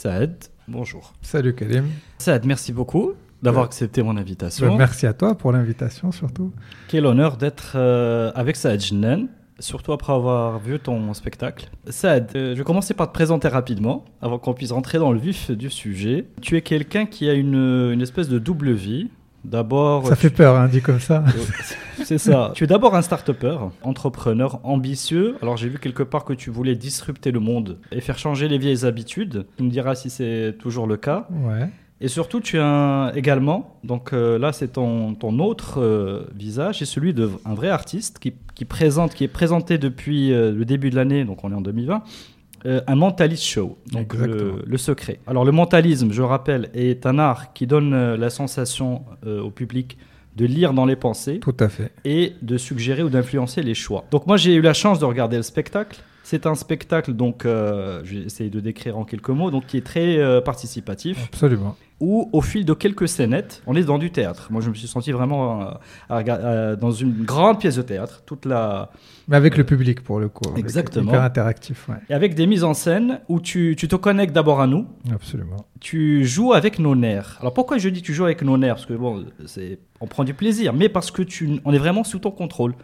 Saad, bonjour. Salut Kalim. Saad, merci beaucoup d'avoir accepté mon invitation. merci à toi pour l'invitation surtout. Quel honneur d'être euh, avec Saad Jinnen, surtout après avoir vu ton spectacle. Saad, euh, je vais commencer par te présenter rapidement, avant qu'on puisse rentrer dans le vif du sujet. Tu es quelqu'un qui a une, une espèce de double vie. D'abord. Ça fait peur, hein, dit comme ça. C'est ça. tu es d'abord un start-upper, entrepreneur ambitieux. Alors j'ai vu quelque part que tu voulais disrupter le monde et faire changer les vieilles habitudes. Tu me diras si c'est toujours le cas. Ouais. Et surtout, tu as également, donc euh, là c'est ton, ton autre euh, visage, et celui d'un vrai artiste qui, qui, présente, qui est présenté depuis euh, le début de l'année, donc on est en 2020, un mentalist show, donc le, le, secret. Alors le mentalisme, je rappelle, est un art qui donne la sensation au public de lire dans les pensées. Tout à fait. Et de suggérer ou d'influencer les choix. Donc moi j'ai eu la chance de regarder le spectacle. C'est un spectacle, donc euh, je vais essayer de décrire en quelques mots, donc qui est très euh, participatif. Absolument. Où au fil de quelques scénettes, on est dans du théâtre. Moi je me suis senti vraiment euh, à, à, dans une grande pièce de théâtre, toute la. Mais avec le public pour le coup. Exactement. Hyper interactif, ouais. Et avec des mises en scène où tu, tu te connectes d'abord à nous. Absolument. Tu joues avec nos nerfs. Alors pourquoi je dis tu joues avec nos nerfs? Parce que bon, c'est on prend du plaisir, mais parce que tu, on est vraiment sous ton contrôle.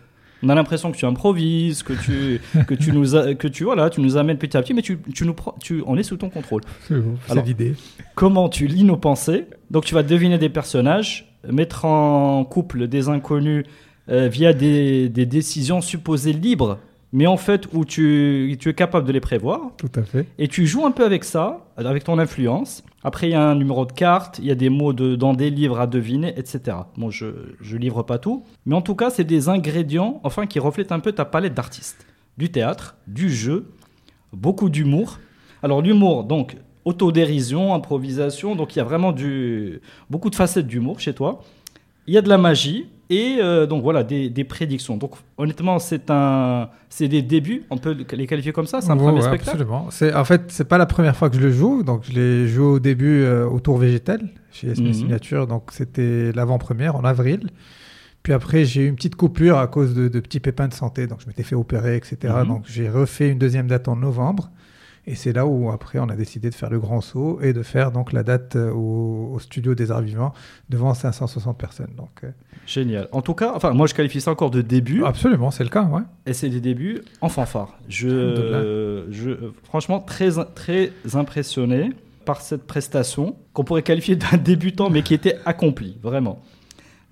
On a l'impression que tu improvises, que tu, que tu nous, a, que tu voilà, tu nous amènes petit à petit, mais tu, tu nous, tu, on est sous ton contrôle. C'est l'idée. Comment tu lis nos pensées? Donc tu vas deviner des personnages, mettre en couple des inconnus euh, via des, des décisions supposées libres mais en fait où tu, tu, es capable de les prévoir. Tout à fait. Et tu joues un peu avec ça, avec ton influence. Après, il y a un numéro de carte, il y a des mots de, dans des livres à deviner, etc. Bon, je ne livre pas tout, mais en tout cas, c'est des ingrédients, enfin, qui reflètent un peu ta palette d'artistes. Du théâtre, du jeu, beaucoup d'humour. Alors l'humour, donc, autodérision, improvisation, donc il y a vraiment du, beaucoup de facettes d'humour chez toi. Il y a de la magie, et euh, donc voilà, des, des, prédictions. Donc honnêtement, c'est un, c'est des débuts. On peut les qualifier comme ça. C'est un premier ouais, spectacle. Absolument. C'est en fait, c'est pas la première fois que je le joue. Donc je l'ai joué au début euh, au Tour Végétal chez SP Mhm. Signature. Donc c'était l'avant-première en avril. Puis après, j'ai eu une petite coupure à cause de, de, petits pépins de santé. Donc je m'étais fait opérer, etc. Mhm. Donc j'ai refait une deuxième date en novembre. Et c'est là où après on a décidé de faire le grand saut et de faire donc la date euh, au, au studio des Arts Vivants devant 560 personnes. Donc euh... génial. En tout cas, enfin moi je qualifie ça encore de début. Absolument, c'est le cas, ouais. Et c'est des débuts en fanfare. Je, euh, je franchement très très impressionné par cette prestation qu'on pourrait qualifier d'un débutant mais qui était accompli vraiment.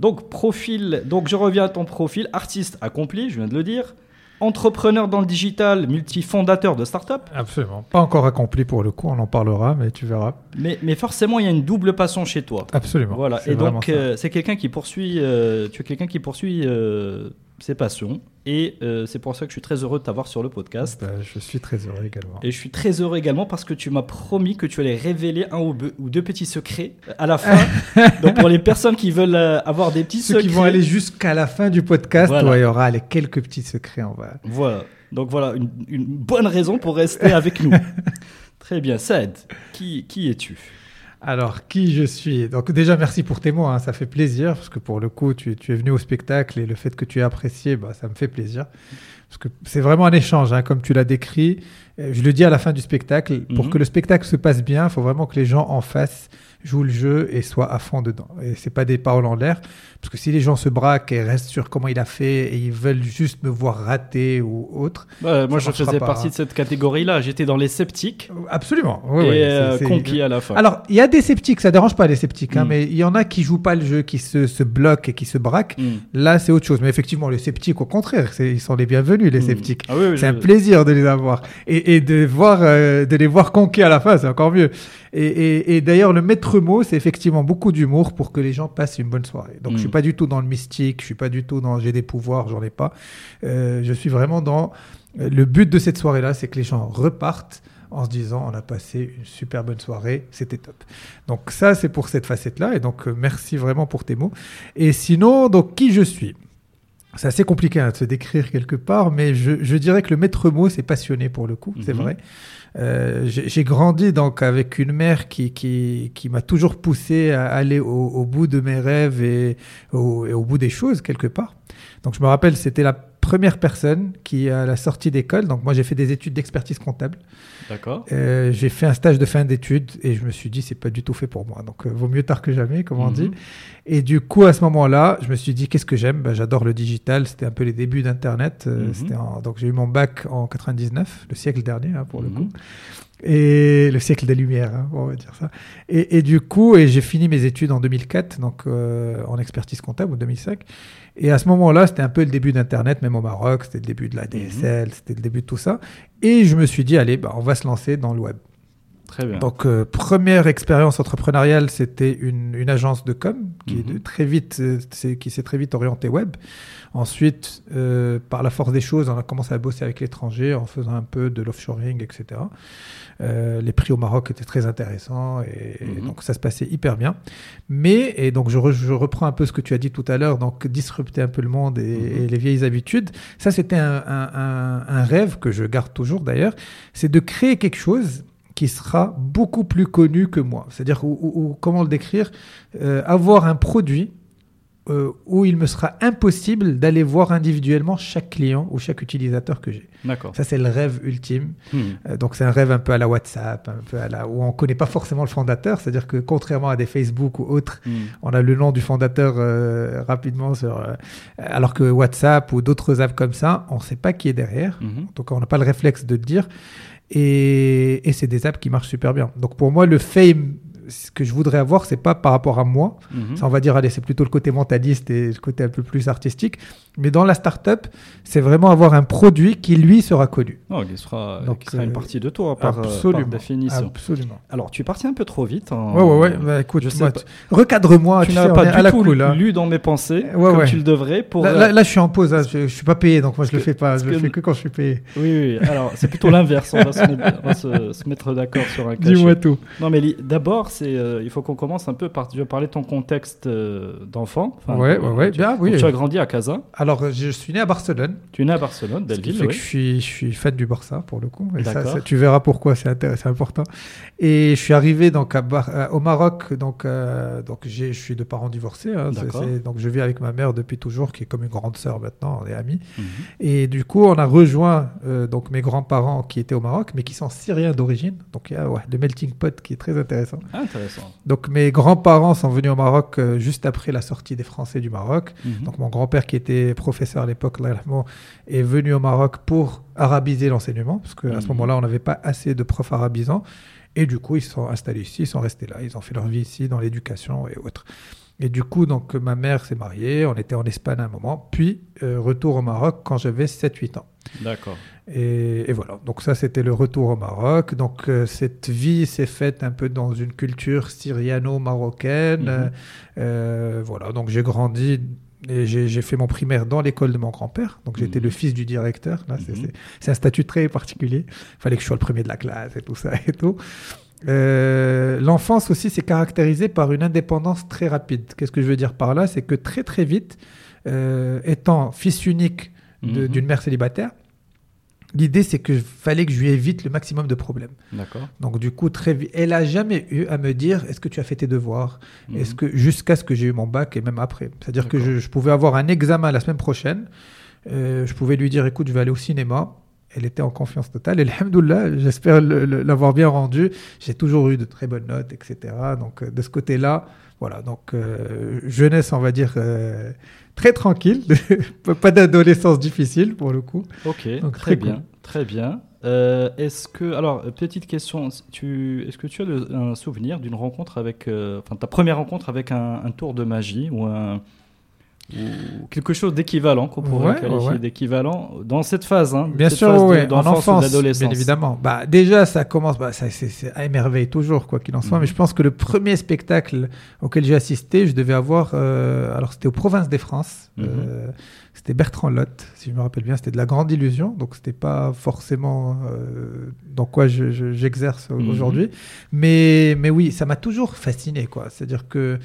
Donc profil, donc je reviens à ton profil artiste accompli, je viens de le dire entrepreneur dans le digital, multifondateur de start-up. Absolument. Pas encore accompli pour le coup, on en parlera, mais tu verras. Mais, mais forcément, il y a une double passion chez toi. Absolument. Voilà. Et donc, euh, c'est quelqu'un qui poursuit, euh, tu es quelqu'un qui poursuit euh, ses passions. Et euh, c'est pour ça que je suis très heureux de t'avoir sur le podcast. Bah, je suis très heureux également. Et je suis très heureux également parce que tu m'as promis que tu allais révéler un ou deux petits secrets à la fin. Donc pour les personnes qui veulent euh, avoir des petits Ceux secrets. qui vont aller jusqu'à la fin du podcast, voilà. il y aura les quelques petits secrets. On va... Voilà. Donc voilà, une, une bonne raison pour rester avec nous. Très bien. Saad, qui, qui es-tu? Alors, qui je suis? Donc déjà, merci pour tes mots, hein, ça fait plaisir, parce que pour le coup, tu, tu, es venu au spectacle et le fait que tu aies apprécié, bah, ça me fait plaisir. Parce que c'est vraiment un échange, hein, comme tu l'as décrit. Je le dis à la fin du spectacle, pour mm -hmm. que le spectacle se passe bien, il faut vraiment que les gens en face joue le jeu et sois à fond dedans. Et c'est pas des paroles en l'air, parce que si les gens se braquent et restent sur comment il a fait et ils veulent juste me voir rater ou autre. Bah, moi, je faisais pas, partie hein. de cette catégorie-là. J'étais dans les sceptiques Absolument. Oui, et oui, euh, conquis à la fin. Alors, il y a des sceptiques, ça dérange pas les sceptiques, hein, Mm. mais il y en a qui jouent pas le jeu, qui se, se bloquent et qui se braquent. Hmm. Là, c'est autre chose. Mais effectivement, les sceptiques, au contraire, ils sont les bienvenus, les Hmm. sceptiques. Ah oui, oui, C'est un plaisir de les avoir et, et de voir euh, de les voir conquis à la fin, c'est encore mieux. Et, et- et d'ailleurs, le maître mot, c'est effectivement beaucoup d'humour pour que les gens passent une bonne soirée. Donc, Mm. je suis pas du tout dans le mystique, je suis pas du tout dans j'ai des pouvoirs, j'en ai pas. Euh, je suis vraiment dans euh, le but de cette soirée-là, c'est que les gens repartent en se disant on a passé une super bonne soirée, c'était top. Donc ça, c'est pour cette facette-là. Et donc, euh, merci vraiment pour tes mots. Et sinon, donc qui je suis? C'est assez compliqué hein, de se décrire quelque part, mais je, je dirais que le maître mot, c'est passionné pour le coup, c'est Mhm. vrai. Euh, j'ai j'ai grandi donc avec une mère qui, qui, qui m'a toujours poussé à aller au, au bout de mes rêves et au, et au bout des choses quelque part. Donc je me rappelle, c'était la première personne qui, à la sortie d'école, donc moi j'ai fait des études d'expertise comptable. D'accord. Euh, j'ai fait un stage de fin d'études et je me suis dit c'est pas du tout fait pour moi. Donc euh, vaut mieux tard que jamais, comme on Mhm. dit. Et du coup à ce moment-là, je me suis dit qu'est-ce que j'aime? Ben, J'adore le digital. C'était un peu les débuts d'Internet. Euh, Mhm. en- Donc j'ai eu mon bac en 99, le siècle dernier hein, pour le Mhm. coup. Et le siècle des Lumières, hein, on va dire ça. Et, et du coup, et j'ai fini mes études en 2004, donc en expertise comptable, ou 2005. Et à ce moment-là, c'était un peu le début d'Internet, même au Maroc, c'était le début de la DSL, c'était le début de tout ça. Et je me suis dit, allez, bah, on va se lancer dans le web. Très bien. Donc, euh, première expérience entrepreneuriale, c'était une, une agence de com qui, est de Mhm. très vite, euh, qui s'est très vite orientée web. Ensuite, euh, par la force des choses, on a commencé à bosser avec l'étranger en faisant un peu de l'offshoring, etc. Euh, les prix au Maroc étaient très intéressants et Mhm. donc ça se passait hyper bien. Mais, et donc je, re- je reprends un peu ce que tu as dit tout à l'heure, donc disrupter un peu le monde et, Mhm. et les vieilles habitudes, ça c'était un, un- un- un rêve que je garde toujours d'ailleurs, c'est de créer quelque chose qui sera beaucoup plus connu que moi. C'est-à-dire, ou- ou comment le décrire, Euh, avoir un produit euh, où il me sera impossible d'aller voir individuellement chaque client ou chaque utilisateur que j'ai. D'accord. Ça, c'est le rêve ultime. Hmm. Euh, donc, c'est un rêve un peu à la WhatsApp, un peu à la, où on ne connaît pas forcément le fondateur. C'est-à-dire que contrairement à des Facebook ou autres, Hmm. on a le nom du fondateur euh, rapidement sur. alors que WhatsApp ou d'autres apps comme ça, on ne sait pas qui est derrière. Donc on n'a pas le réflexe de le dire. Et, et c'est des apps qui marchent super bien. Donc pour moi, le fame, ce que je voudrais avoir, c'est pas par rapport à moi. Mhm. Ça, on va dire, allez, c'est plutôt le côté mentaliste et le côté un peu plus artistique. Mais dans la startup, c'est vraiment avoir un produit qui, lui, sera connu. Non, il sera, Donc, qui sera une euh, partie de toi par, euh, absolument. par définition. Absolument. Alors, tu es parti un peu trop vite. en- Ouais, ouais, ouais. Bah, écoute, recadre-moi. tu tu n'as pas du tout cool, hein. lu dans mes pensées Ouais, comme ouais. tu le devrais pour. Là, euh, là- là, je suis en pause. hein. Je, je suis pas payé, donc moi, je le que- fais pas. Je le fais que quand je suis payé. Oui, oui. Alors, c'est plutôt l'inverse. On va, se mettre, d'accord sur un cachet. Dis-moi tout. Non, mais d'abord, c'est, euh, il faut qu'on commence un peu par. Tu vas parler de ton contexte euh, d'enfant. Enfin, Ouais, ouais, ouais. tu- Bien, oui. tu as grandi à Casa. Alors, je suis né à Barcelone. Tu es né à Barcelone, Belleville. fait que je suis, je suis fan du Barça pour le coup. Et ça, D'accord. ça, tu verras pourquoi, c'est intéressant, important. Et je suis arrivé donc à Bar- euh, au Maroc, donc euh, donc je suis de parents divorcés. hein, donc je vis avec ma mère depuis toujours, qui est comme une grande sœur maintenant, on est amis. Mhm. Et du coup, on a rejoint donc mes grands-parents qui étaient au Maroc, mais qui sont syriens d'origine. Donc il y a ouais, le melting pot qui est très intéressant. Ah, intéressant. Donc mes grands-parents sont venus au Maroc euh, juste après la sortie des Français du Maroc. Mhm. Donc mon grand-père qui était professeur à l'époque, est venu au Maroc pour arabiser l'enseignement, parce qu'à ce Mhm. moment-là, on n'avait pas assez de profs arabisants. Et du coup, ils se sont installés ici, ils sont restés là, ils ont fait leur vie ici dans l'éducation et autres. Et du coup, donc ma mère s'est mariée, on était en Espagne à un moment, puis euh, retour au Maroc quand j'avais 7-8 ans. D'accord. Et, et voilà, donc ça c'était le retour au Maroc. Donc euh, cette vie s'est faite un peu dans une culture syriano-marocaine. Mhm. Euh, voilà, donc j'ai grandi et j'ai fait mon primaire dans l'école de mon grand-père. Donc j'étais Mhm. le fils du directeur. C'est- Mhm. c'est- un statut très particulier. Il fallait que je sois le premier de la classe et tout ça et tout. Euh, L'enfance aussi s'est caractérisée par une indépendance très rapide. Qu'est-ce que je veux dire par là? C'est que très très vite, étant fils unique d'une mère célibataire, l'idée c'est que fallait que je lui évite le maximum de problèmes. D'accord. Donc du coup très vite, elle a jamais eu à me dire est-ce que tu as fait tes devoirs, Mhm. est-ce que jusqu'à ce que j'ai eu mon bac et même après. C'est-à-dire que je pouvais avoir un examen la semaine prochaine, euh, je pouvais lui dire écoute je vais aller au cinéma elle était en confiance totale. Et alhamdoulilah, j'espère l'avoir bien rendu. J'ai toujours eu de très bonnes notes, etc. Donc, euh, de ce côté-là, voilà. Donc, euh, jeunesse, on va dire, euh, très tranquille. pas d'adolescence difficile, pour le coup. Ok, Donc, très très bien, très bien. Euh, est-ce que, alors, petite question, tu, est-ce que tu as un souvenir d'une rencontre avec, enfin, ta première rencontre avec un, un tour de magie ou un ou quelque chose d'équivalent qu'on pourrait Ouais, qualifier ouais, d'équivalent dans cette phase, hein, Bien cette sûr, phase de- ouais, en d'enfance ou enfance, bien évidemment. Bah, déjà, ça commence, bah, ça, c'est, à émerveiller toujours, quoi qu'il en soit. Mhm. Mais je pense que le premier spectacle auquel j'ai assisté, je devais avoir, euh, alors c'était aux Provinces des France. Mhm. Euh, c'était Bertrand Lotte, si je me rappelle bien. C'était de la grande illusion, donc c'était pas forcément euh, dans quoi je- je- j'exerce Mhm. aujourd'hui. Mais, mais oui, ça m'a toujours fasciné, quoi. C'est-à-dire que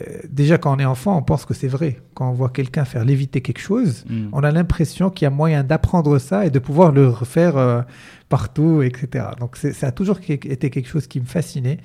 euh, déjà quand on est enfant, on pense que c'est vrai. Quand on voit quelqu'un faire léviter quelque chose, Mm. on a l'impression qu'il y a moyen d'apprendre ça et de pouvoir le refaire euh, partout, etc. Donc c'est- ça a toujours été quelque chose qui me fascinait.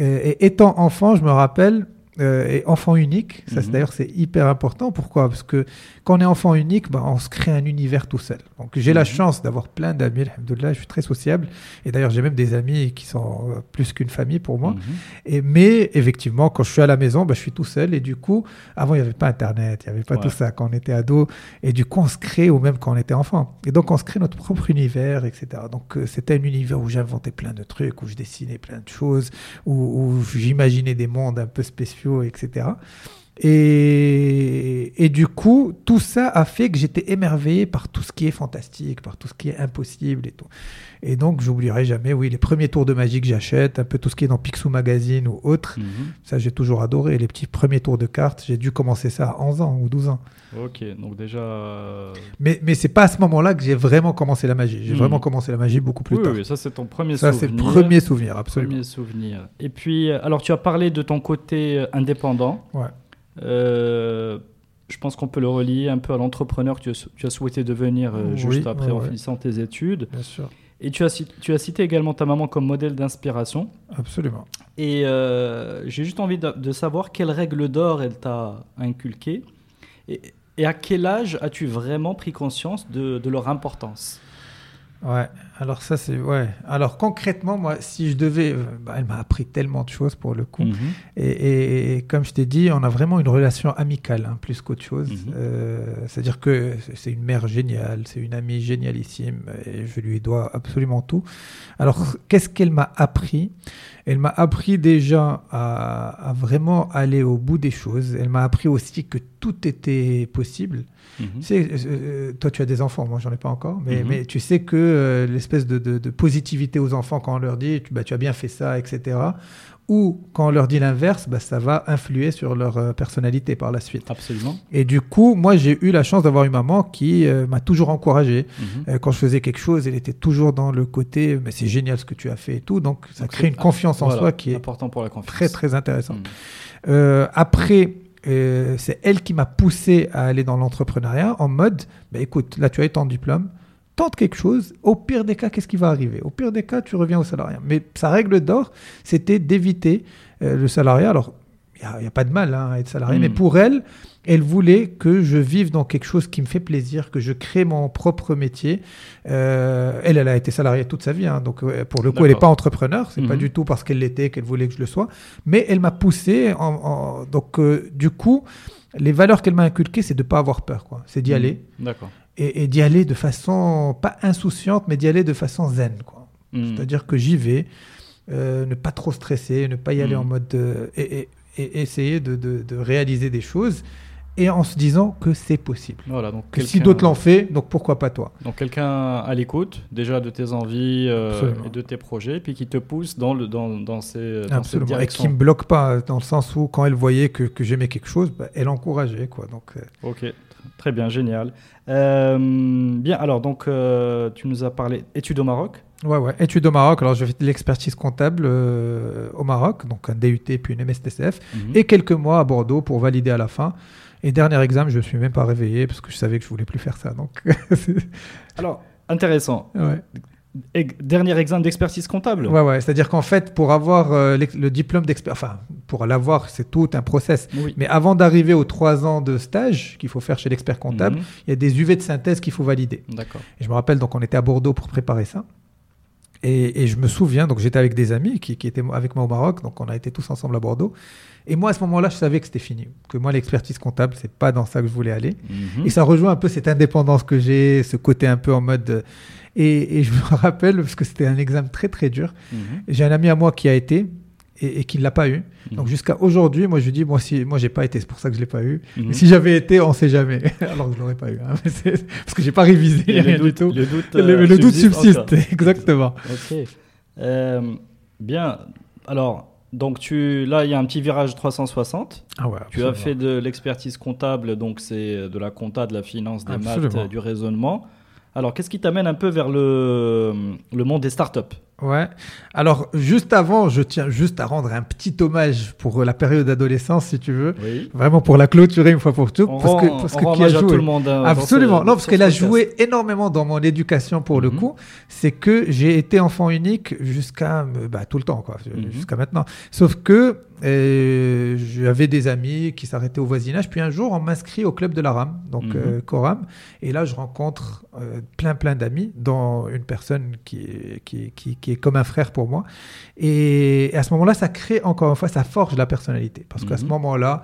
Euh, et étant enfant, je me rappelle, euh, et enfant unique, ça c'est- Mhm. d'ailleurs c'est hyper important. Pourquoi? Parce que quand on est enfant unique, bah, on se crée un univers tout seul. Donc j'ai la Mhm. chance d'avoir plein d'amis, alhamdoulilah, je suis très sociable. Et d'ailleurs j'ai même des amis qui sont euh, plus qu'une famille pour moi. Mhm. Et, mais effectivement, quand je suis à la maison, bah, je suis tout seul. Et du coup, avant, il n'y avait pas Internet, il n'y avait pas Ouais. tout ça quand on était ado. Et du coup, on se crée, ou même quand on était enfant. Et donc, on se crée notre propre univers, etc. Donc, euh, c'était un univers où j'inventais plein de trucs, où je dessinais plein de choses, où, où j'imaginais des mondes un peu spéciaux, etc. Et, et du coup, tout ça a fait que j'étais émerveillé par tout ce qui est fantastique, par tout ce qui est impossible et tout. Et donc, j'oublierai jamais, oui, les premiers tours de magie que j'achète, un peu tout ce qui est dans Picsou Magazine ou autre. Mhm. Ça, j'ai toujours adoré. Les petits premiers tours de cartes, j'ai dû commencer ça à 11 ans ou 12 ans. Ok, donc déjà. euh, Mais, mais c'est pas à ce moment-là que j'ai vraiment commencé la magie. J'ai Mhm. vraiment commencé la magie beaucoup plus oui, tard. oui, ça c'est ton premier ça, c'est souvenir. le premier souvenir, absolument. Premier souvenir. Et puis, euh, alors tu as parlé de ton côté euh, indépendant. Ouais. Euh, je pense qu'on peut le relier un peu à l'entrepreneur que tu as, souhaité devenir euh, Oui, juste après ouais, en finissant tes études. Bien sûr. Et tu as, ci- tu as cité également ta maman comme modèle d'inspiration. Absolument. Et euh, j'ai juste envie de, de savoir quelles règles d'or elle t'a inculquées. Et, et à quel âge as-tu vraiment pris conscience de, de leur importance? Ouais, alors ça c'est ouais. Alors concrètement, moi, si je devais, euh, bah, elle m'a appris tellement de choses pour le coup. Mhm. Et, et- et comme je t'ai dit, on a vraiment une relation amicale, hein, plus qu'autre chose. Mhm. Euh, C'est-à-dire que c'est une mère géniale, c'est une amie génialissime, et je lui dois absolument tout. Alors, qu'est-ce qu'elle m'a appris? Elle m'a appris déjà à, à vraiment aller au bout des choses. Elle m'a appris aussi que tout était possible. Mhm. Tu sais, euh, toi, tu as des enfants, moi, j'en ai pas encore, mais, mais tu sais que euh, l'espèce de, de- de positivité aux enfants quand on leur dit, tu, bah, tu as bien fait ça, etc. Ou quand on leur dit l'inverse, bah, ça va influer sur leur euh, personnalité par la suite. Absolument. Et du coup, moi, j'ai eu la chance d'avoir une maman qui euh, m'a toujours encouragé. Mhm. Quand je faisais quelque chose, elle était toujours dans le côté, mais c'est génial ce que tu as fait et tout. Donc, ça Donc, crée une confiance en Voilà, soi qui est important pour la confiance. très, très intéressante. Mhm. Euh, après, euh, c'est elle qui m'a poussé à aller dans l'entrepreneuriat en mode, bah, écoute, là tu as eu ton diplôme, tente quelque chose, au pire des cas, qu'est-ce qui va arriver? Au pire des cas, tu reviens au salariat. Mais sa règle d'or, c'était d'éviter euh, le salariat. Alors, il n'y a, pas de mal hein, à être salarié, Mm. mais pour elle, elle voulait que je vive dans quelque chose qui me fait plaisir, que je crée mon propre métier. Euh, elle, elle a été salariée toute sa vie, hein, donc euh, pour le coup, elle n'est pas entrepreneur. C'est pas Mhm. du tout parce qu'elle l'était qu'elle voulait que je le sois, mais elle m'a poussé. En, en- donc, euh, du coup, les valeurs qu'elle m'a inculquées, c'est de pas avoir peur, quoi. C'est d'y Mhm. aller D'accord. Et, et d'y aller de façon pas insouciante, mais d'y aller de façon zen, quoi. Mhm. C'est-à-dire que j'y vais, euh, ne pas trop stresser, ne pas y aller Mhm. en mode euh, et, et- et essayer de, de- de réaliser des choses et en se disant que c'est possible. Voilà, donc Que si d'autres l'ont fait, donc pourquoi pas toi? Donc quelqu'un à l'écoute déjà de tes envies euh, et de tes projets, puis qui te pousse dans, le, dans, dans, ces, dans cette Absolument. Et qui me bloque pas dans le sens où quand elle voyait que, que j'aimais quelque chose, bah, elle encourageait quoi. Donc euh, Ok, très bien, génial. Euh, bien, alors donc euh, tu nous as parlé études au Maroc? ouais ouais. Études au Maroc? Alors j'ai fait de l'expertise comptable euh, au Maroc, donc un DUT puis une MSTCF, Mhm. et quelques mois à Bordeaux pour valider à la fin. Et dernier examen, je me suis même pas réveillé parce que je savais que je voulais plus faire ça. Donc Alors, intéressant. ouais. Dernier examen d'expertise comptable. Ouais, ouais. C'est-à-dire qu'en fait, pour avoir euh, le diplôme d'expert, enfin, pour l'avoir, c'est tout un process. Oui. Mais avant d'arriver aux trois ans de stage qu'il faut faire chez l'expert comptable, Mhm. il y a des UV de synthèse qu'il faut valider. D'accord. Et je me rappelle, donc on était à Bordeaux pour préparer ça. Et, et je me souviens, donc j'étais avec des amis qui, qui étaient avec moi au Maroc, donc on a été tous ensemble à Bordeaux. Et moi, à ce moment-là, je savais que c'était fini. Que moi, l'expertise comptable, c'est pas dans ça que je voulais aller. Mhm. Et ça rejoint un peu cette indépendance que j'ai, ce côté un peu en mode. Et, et je me rappelle, parce que c'était un examen très très dur, Mhm. j'ai un ami à moi qui a été et, et qui ne l'a pas eu. Donc Mhm. jusqu'à aujourd'hui, moi je lui dis, moi, si, moi j'ai pas été, c'est pour ça que je l'ai pas eu. Mhm. Mais si j'avais été, on sait jamais. Alors que je l'aurais pas eu. hein. Mais Parce que j'ai pas révisé, Et rien du tout. le doute, euh, le subsiste subsiste, encore. exactement. Ok. Euh, bien. Alors, donc tu, là, il y a un petit virage 360. Ah ouais, Tu as fait de l'expertise comptable, donc c'est de la compta, de la finance, des maths, Absolument. euh, du raisonnement. Alors, qu'est-ce qui t'amène un peu vers le, le monde des startups? Ouais. Alors, juste avant, je tiens juste à rendre un petit hommage pour la période d'adolescence, si tu veux. Oui. Vraiment pour la clôturer une fois pour toutes. On parce rend, que, parce on que rend qui a joué? tout le monde. hein, Absolument. ce- non, parce qu'elle a joué énormément dans mon éducation pour le Mhm. coup. C'est que j'ai été enfant unique jusqu'à euh, bah, tout le temps, quoi, Mhm. jusqu'à maintenant. Sauf que euh, j'avais des amis qui s'arrêtaient au voisinage. Puis un jour, on m'inscrit au club de la RAM, donc Mhm. euh, Coram. Et là, je rencontre euh, plein, plein d'amis, dont une personne qui qui, qui, qui est comme un frère pour moi. Et, à ce moment-là, ça crée encore une fois, ça forge la personnalité. Parce qu'à ce Mhm. moment-là,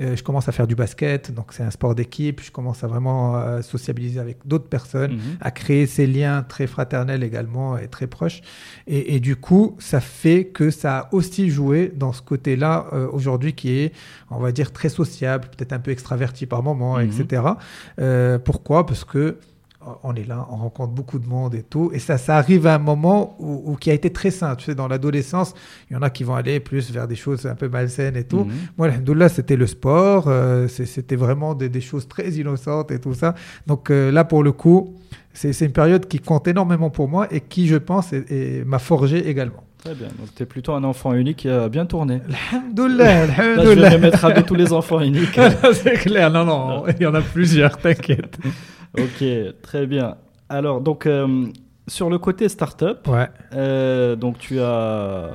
euh, je commence à faire du basket, donc c'est un sport d'équipe. Je commence à vraiment euh, sociabiliser avec d'autres personnes, Mhm. à créer ces liens très fraternels également et très proches. Et, et du coup, ça fait que ça a aussi joué dans ce côté-là euh, aujourd'hui qui est, on va dire, très sociable, peut-être un peu extraverti par moment, Mhm. etc. Euh, pourquoi? Parce que on est là, on rencontre beaucoup de monde et tout. Et ça, ça arrive à un moment où, où qui a été très sain. Tu sais, dans l'adolescence, il y en a qui vont aller plus vers des choses un peu malsaines et tout. Mhm. Moi, alhamdoulilah, c'était le sport. euh, c'était vraiment des, des choses très innocentes et tout ça. Donc euh, là, pour le coup, c'est une période qui compte énormément pour moi et qui, je pense, m'a forgé également. Très bien. Donc, tu es plutôt un enfant unique qui a bien tourné. Alhamdoulilah, Là, je vais mettre à tous les enfants uniques. c'est clair, non, non, il y en a plusieurs, t'inquiète. ok, très bien. Alors, donc, euh, sur le côté startup, Ouais, euh, donc tu as.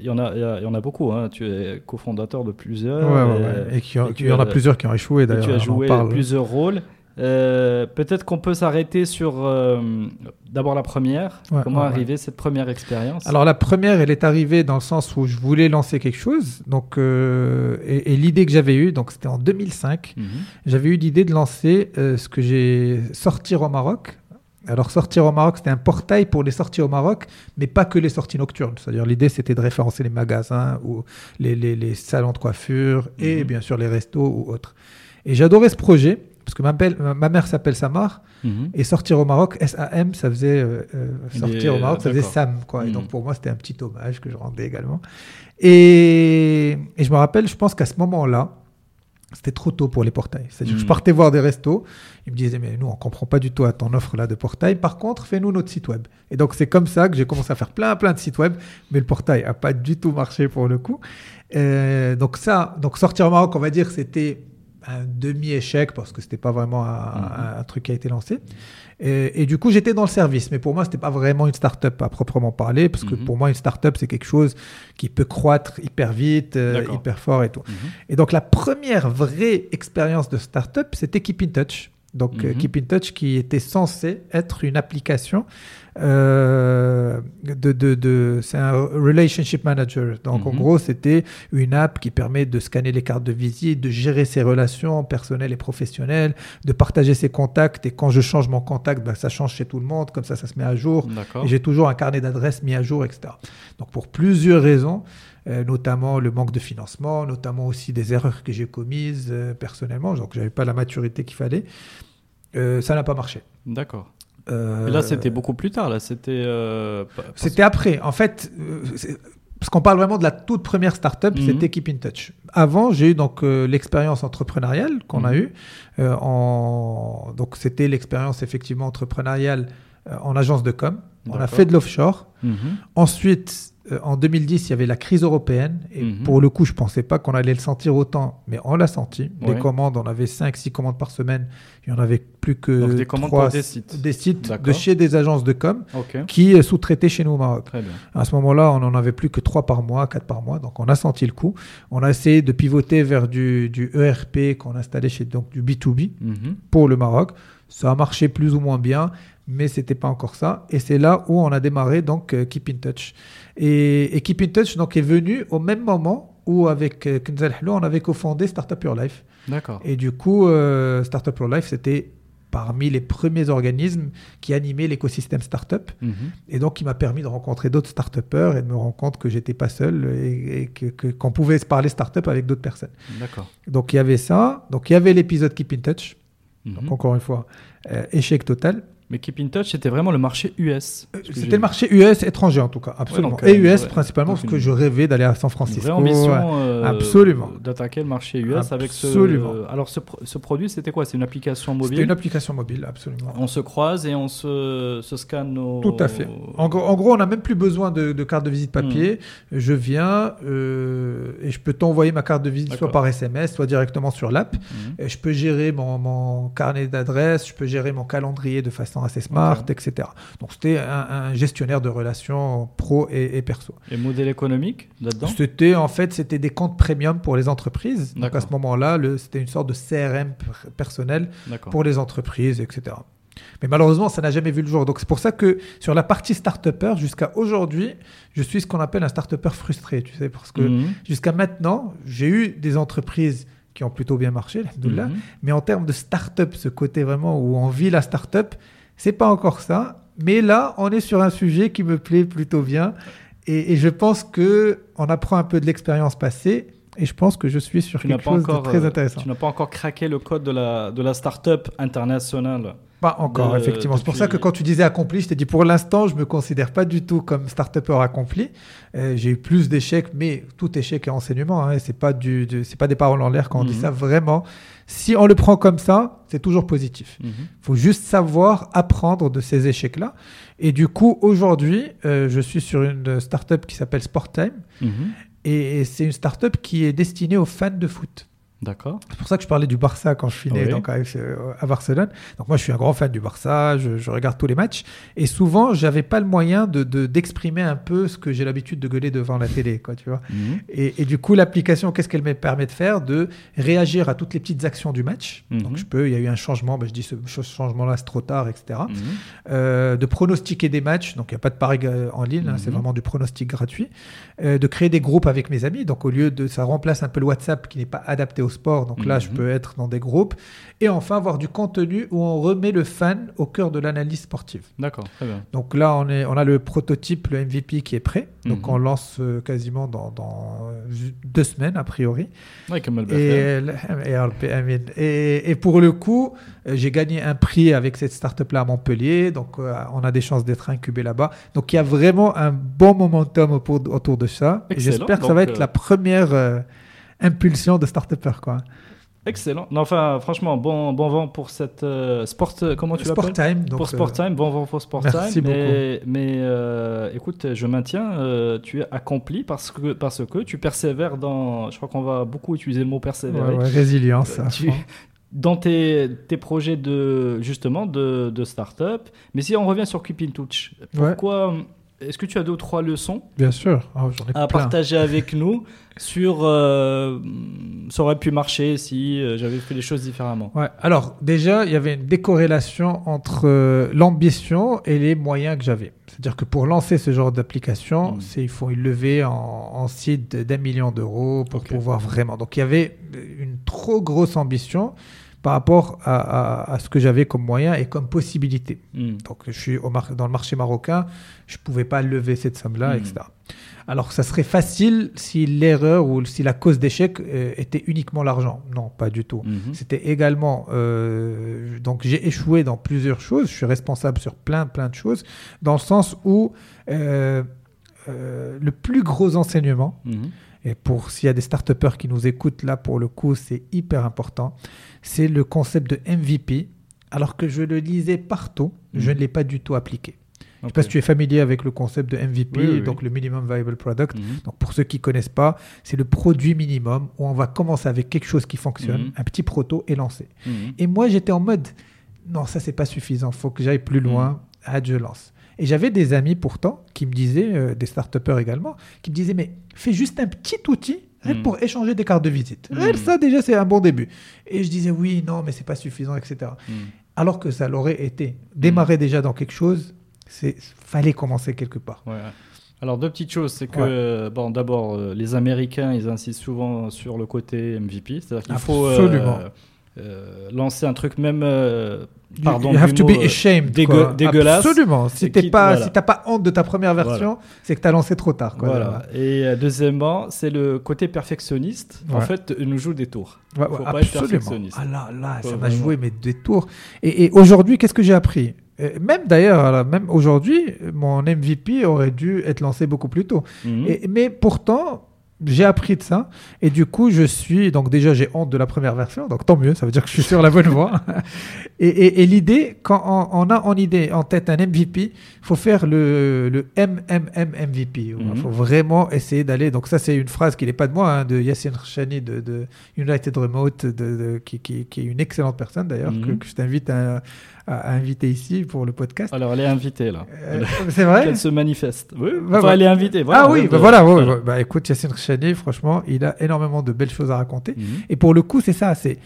Il y, en a, il y en a beaucoup. hein. Tu es cofondateur de plusieurs. ouais, ouais, euh, ouais. Et et il y en a plusieurs qui ont échoué et d'ailleurs. tu as joué plusieurs rôles. Euh, Peut-être qu'on peut s'arrêter sur euh, d'abord la première. Ouais, Comment ouais, ouais. arriver cette première expérience? Alors la première, elle est arrivée dans le sens où je voulais lancer quelque chose. Donc, euh, et, et l'idée que j'avais eue, donc c'était en 2005, Mhm. j'avais eu l'idée de lancer ce que j'ai sortir au Maroc. Alors sortir au Maroc, c'était un portail pour les sorties au Maroc, mais pas que les sorties nocturnes. C'est-à-dire l'idée, c'était de référencer les magasins ou les, les- les salons de coiffure et Mhm. bien sûr les restos ou autres. Et j'adorais ce projet parce que ma, belle- ma- ma mère s'appelle Samar Mhm. et sortir au Maroc, S-A-M, ça faisait euh, euh, sortir au Maroc, ça faisait. Sam. Quoi. Et Mhm. donc pour moi, c'était un petit hommage que je rendais également. Et, et je me rappelle, je pense qu'à ce moment-là, c'était trop tôt pour les portails. C'est-à-dire que je Mhm. partais voir des restos, ils me disaient, mais nous, on comprend pas du tout à ton offre là de portail. Par contre, fais-nous notre site web. Et donc, c'est comme ça que j'ai commencé à faire plein, plein de sites web, mais le portail a pas du tout marché pour le coup. Euh, donc ça, donc sortir au Maroc, on va dire, c'était un demi-échec parce que c'était pas vraiment un, un truc qui a été lancé. Et, et du coup, j'étais dans le service, mais pour moi, c'était pas vraiment une start-up à proprement parler, parce que Mhm. pour moi, une start-up, c'est quelque chose qui peut croître hyper vite, euh, hyper fort et tout. Mhm. Et donc, la première vraie expérience de startup, c'était Keep in Touch. Donc, euh, Mhm. Keep in Touch qui était censé être une application euh, de, de, de c'est un relationship manager. Donc, en Mhm. gros, c'était une app qui permet de scanner les cartes de visite, de gérer ses relations personnelles et professionnelles, de partager ses contacts. Et quand je change mon contact, ben, ça change chez tout le monde. Comme ça, ça se met à jour. J'ai toujours un carnet d'adresses mis à jour, etc. Donc pour plusieurs raisons, euh, notamment le manque de financement, notamment aussi des erreurs que j'ai commises euh, personnellement, donc j'avais pas la maturité qu'il fallait, euh, ça n'a pas marché. D'accord. Euh, là, c'était beaucoup plus tard. Là, c'était. euh, C'était après. En fait, euh, parce qu'on parle vraiment de la toute première startup, Mhm. c'était Keep in Touch. Avant, j'ai eu donc euh, l'expérience entrepreneuriale qu'on a Mhm. eue. euh, en... Donc, c'était l'expérience effectivement entrepreneuriale euh, en agence de com. On a fait de l'offshore. Mhm. Ensuite, euh, en 2010, il y avait la crise européenne. Et Mhm. pour le coup, je pensais pas qu'on allait le sentir autant, mais on l'a senti. Ouais. Des commandes, on avait 5-6 commandes par semaine. Il y en avait plus que Donc, des commandes trois- pour des sites. des sites de chez des agences de com qui euh, sous-traitaient chez nous au Maroc. À ce moment-là, on n'en avait plus que 3 par mois, 4 par mois. Donc, on a senti le coup. On a essayé de pivoter vers du, du ERP qu'on installait chez donc, du B2B Mhm. pour le Maroc. Ça a marché plus ou moins bien, mais c'était pas encore ça. Et c'est là où on a démarré donc euh, Keep in Touch. Et, et Keep in Touch donc est venu au même moment où avec euh, Kenza Hello, on avait cofondé Startup Your Life. D'accord. Et du coup, euh, Startup Your Life, c'était parmi les premiers organismes qui animaient l'écosystème startup. Mhm. Et donc, il m'a permis de rencontrer d'autres start-upers et de me rendre compte que j'étais pas seul et, et que- que- qu'on pouvait se parler startup avec d'autres personnes. D'accord. Donc, il y avait ça. Donc, il y avait l'épisode Keep in Touch. Mhm. Donc, encore une fois, euh, échec total. Mais Keep in Touch, c'était vraiment le marché US. Euh, C'était le marché US étranger en tout cas, absolument. donc, et euh, US ouais, principalement parce que une- je rêvais d'aller à San Une Francisco. vraie ambition euh, Absolument. d'attaquer le marché US avec ce. Alors, ce, pro- ce produit, c'était quoi? C'est une application C'était mobile une application mobile, absolument. On se croise et on se, se scanne nos. Tout à fait. En gros, en gros, on n'a même plus besoin de, de carte de visite papier. Hmm. Je viens euh, et je peux t'envoyer ma carte de visite soit par SMS, soit directement sur l'app. Et je peux gérer mon, mon carnet d'adresses, je peux gérer mon calendrier de façon assez smart, etc. Donc c'était un, un gestionnaire de relations pro et, et perso. Et modèle économique là-dedans? C'était en fait c'était des comptes premium pour les entreprises. Donc à ce moment-là, c'était une sorte de CRM per- personnel pour les entreprises, etc. Mais malheureusement, ça n'a jamais vu le jour. Donc c'est pour ça que sur la partie start-upper, jusqu'à aujourd'hui, je suis ce qu'on appelle un start-upper frustré, tu sais, parce que Mhm. jusqu'à maintenant, j'ai eu des entreprises qui ont plutôt bien marché. Mhm. mais en termes de start-up, ce côté vraiment où on vit la start-up, c'est pas encore ça. Mais là, on est sur un sujet qui me plaît plutôt bien. Et, et je pense que on apprend un peu de l'expérience passée. Et je pense que je suis sur Tu quelque chose encore, de très euh, intéressant. Tu n'as pas encore craqué le code de la, de la start-up internationale. Pas encore, de- effectivement. C'est pour ça que quand tu disais accompli, je t'ai dit pour l'instant, je me considère pas du tout comme start-upper accompli. Euh, j'ai eu plus d'échecs, mais tout échec est enseignement. Hein, c'est pas du, du- c'est pas des paroles en l'air quand on dit Mhm. ça. Vraiment, si on le prend comme ça, c'est toujours positif. Mhm. Il faut juste savoir apprendre de ces échecs-là. Et du coup, aujourd'hui, euh, je suis sur une start-up qui s'appelle Sporttime. Mhm. Et, et c'est une start-up qui est destinée aux fans de foot. D'accord. C'est pour ça que je parlais du Barça quand je suis né Oui. donc, euh, à Barcelone. Donc moi, je suis un grand fan du Barça, je, je regarde tous les matchs. Et souvent, j'avais pas le moyen de de- d'exprimer un peu ce que j'ai l'habitude de gueuler devant la télé, quoi, tu vois. Mhm. Et, et du coup, l'application, qu'est-ce qu'elle me permet de faire? De réagir à toutes les petites actions du match. Mhm. Donc je peux, il y a eu un changement, ben, je dis ce ce changement-là, c'est trop tard, etc. Mhm. Euh, de pronostiquer des matchs, donc il n'y a pas de pari euh, en ligne, hein, c'est vraiment du pronostic gratuit. Euh, de créer des groupes avec mes amis, donc au lieu de ça remplace un peu le WhatsApp qui n'est pas adapté au sport, donc là je Mhm. peux être dans des groupes. Et enfin avoir du contenu où on remet le fan au cœur de l'analyse sportive. D'accord, très bien. Donc là on, est, on a le prototype, le MVP qui est prêt, donc Mhm. on lance euh, quasiment dans, dans deux semaines a priori. Ouais, comme Et, et, et, pour le coup, euh, j'ai gagné un prix avec cette startup-là à Montpellier. Donc, euh, on a des chances d'être incubé là-bas. Donc, il y a vraiment un bon momentum autour, autour de ça. Et j'espère que ça va être euh, la première euh, impulsion de start-upper. Quoi. Excellent. Non, enfin, franchement, bon, bon vent pour cette euh, sport. Comment tu l'appelles? Sport Time. Donc, Pour Sport euh, Time, bon vent pour Sport merci Time. Mais, mais euh, écoute, je maintiens, euh, tu es accompli parce que, parce que tu persévères dans. Je crois qu'on va beaucoup utiliser le mot persévérer. ouais, résilience. Euh, tu- dans tes, tes projets de justement de, de start-up. Mais si on revient sur Keep in Touch, Ouais. Est-ce que tu as deux ou trois leçons Bien sûr. Oh, ai à plein. partager avec nous sur euh, ça aurait pu marcher si euh, j'avais fait les choses différemment. Ouais. Alors, déjà, il y avait une décorrélation entre euh, l'ambition et les moyens que j'avais. C'est-à-dire que pour lancer ce genre d'application, Mm. c'est il faut une levée en, en site d'un million d'euros pour pouvoir vraiment. Donc, il y avait une trop grosse ambition par rapport à, à- à ce que j'avais comme moyen et comme possibilité. Hmm. Donc, je suis au mar- dans le marché marocain, je pouvais pas lever cette somme-là, Mm. etc. Alors, ça serait facile si l'erreur ou si la cause d'échec euh, était uniquement l'argent. Non, pas du tout. Mhm. C'était également euh, donc j'ai échoué dans plusieurs choses. Je suis responsable sur plein plein de choses dans le sens où euh, le plus gros enseignement. Et pour s'il y a des start-upers qui nous écoutent là pour le coup c'est hyper important c'est le concept de MVP alors que je le lisais partout je Mhm. ne l'ai pas du tout appliqué Je ne sais pas si tu es familier avec le concept de MVP, Oui, oui, oui. donc le Minimum Viable Product. Mhm. Donc pour ceux qui connaissent pas, c'est le produit minimum où on va commencer avec quelque chose qui fonctionne, Mhm. un petit proto et lancer. Et moi, j'étais en mode, non, ça, c'est pas suffisant. faut que j'aille plus loin. Ah, je lance. Et j'avais des amis pourtant qui me disaient, euh, des start également, qui me disaient, mais fais juste un petit outil rien que Mhm. pour échanger des cartes de visite. Rien que ça, déjà, c'est un bon début. Et je disais, oui, non, mais c'est pas suffisant, etc. Mhm. Alors que ça l'aurait été. Démarrer déjà dans quelque chose, c'est fallait commencer quelque part. Ouais. Alors deux petites choses, c'est que Ouais. euh, bon d'abord euh, les Américains ils insistent souvent sur le côté MVP, c'est-à-dire qu'il faut Absolument. euh, lancer un truc même euh, pardon you have to be euh, ashamed. dégueulasse. Absolument. Si t'es pas, voilà. si t'as pas honte de ta première version, c'est que tu as lancé trop tard. Quoi, Voilà. Et euh, deuxièmement, c'est le côté perfectionniste. En fait, il nous joue des tours. Ouais, Faut ouais, pas être absolument. perfectionniste. Ah là, là, Faut ça m'a vraiment. joué mes deux tours. Et, et aujourd'hui, qu'est-ce que j'ai appris? Euh, Même d'ailleurs, même aujourd'hui, mon MVP aurait dû être lancé beaucoup plus tôt. Mhm. Et- mais pourtant, j'ai appris de ça. Et du coup, je suis. Donc, déjà, j'ai honte de la première version. Donc, tant mieux. Ça veut dire que je suis sur la bonne voie. et et- et l'idée, quand on, on a en idée, en tête un MVP, faut faire le, le MMM MVP. Il Mhm. faut vraiment essayer d'aller. Donc, ça, c'est une phrase qui n'est pas de moi, hein, de Yassine Rchani de, de United Remote, de, de- qui, qui- qui est une excellente personne d'ailleurs, que, Mhm. que je t'invite à, à inviter ici pour le podcast. Alors elle est invitée là. Euh, c'est vrai Qu'elle se manifeste. Oui, Bah, enfin, bah. elle est invitée. Voilà, ah oui, bah de- voilà. ouais, ouais. Bah, écoute, Yassine Rchani, franchement, il a énormément de belles choses à raconter. Mhm. Et pour le coup, c'est ça, c'est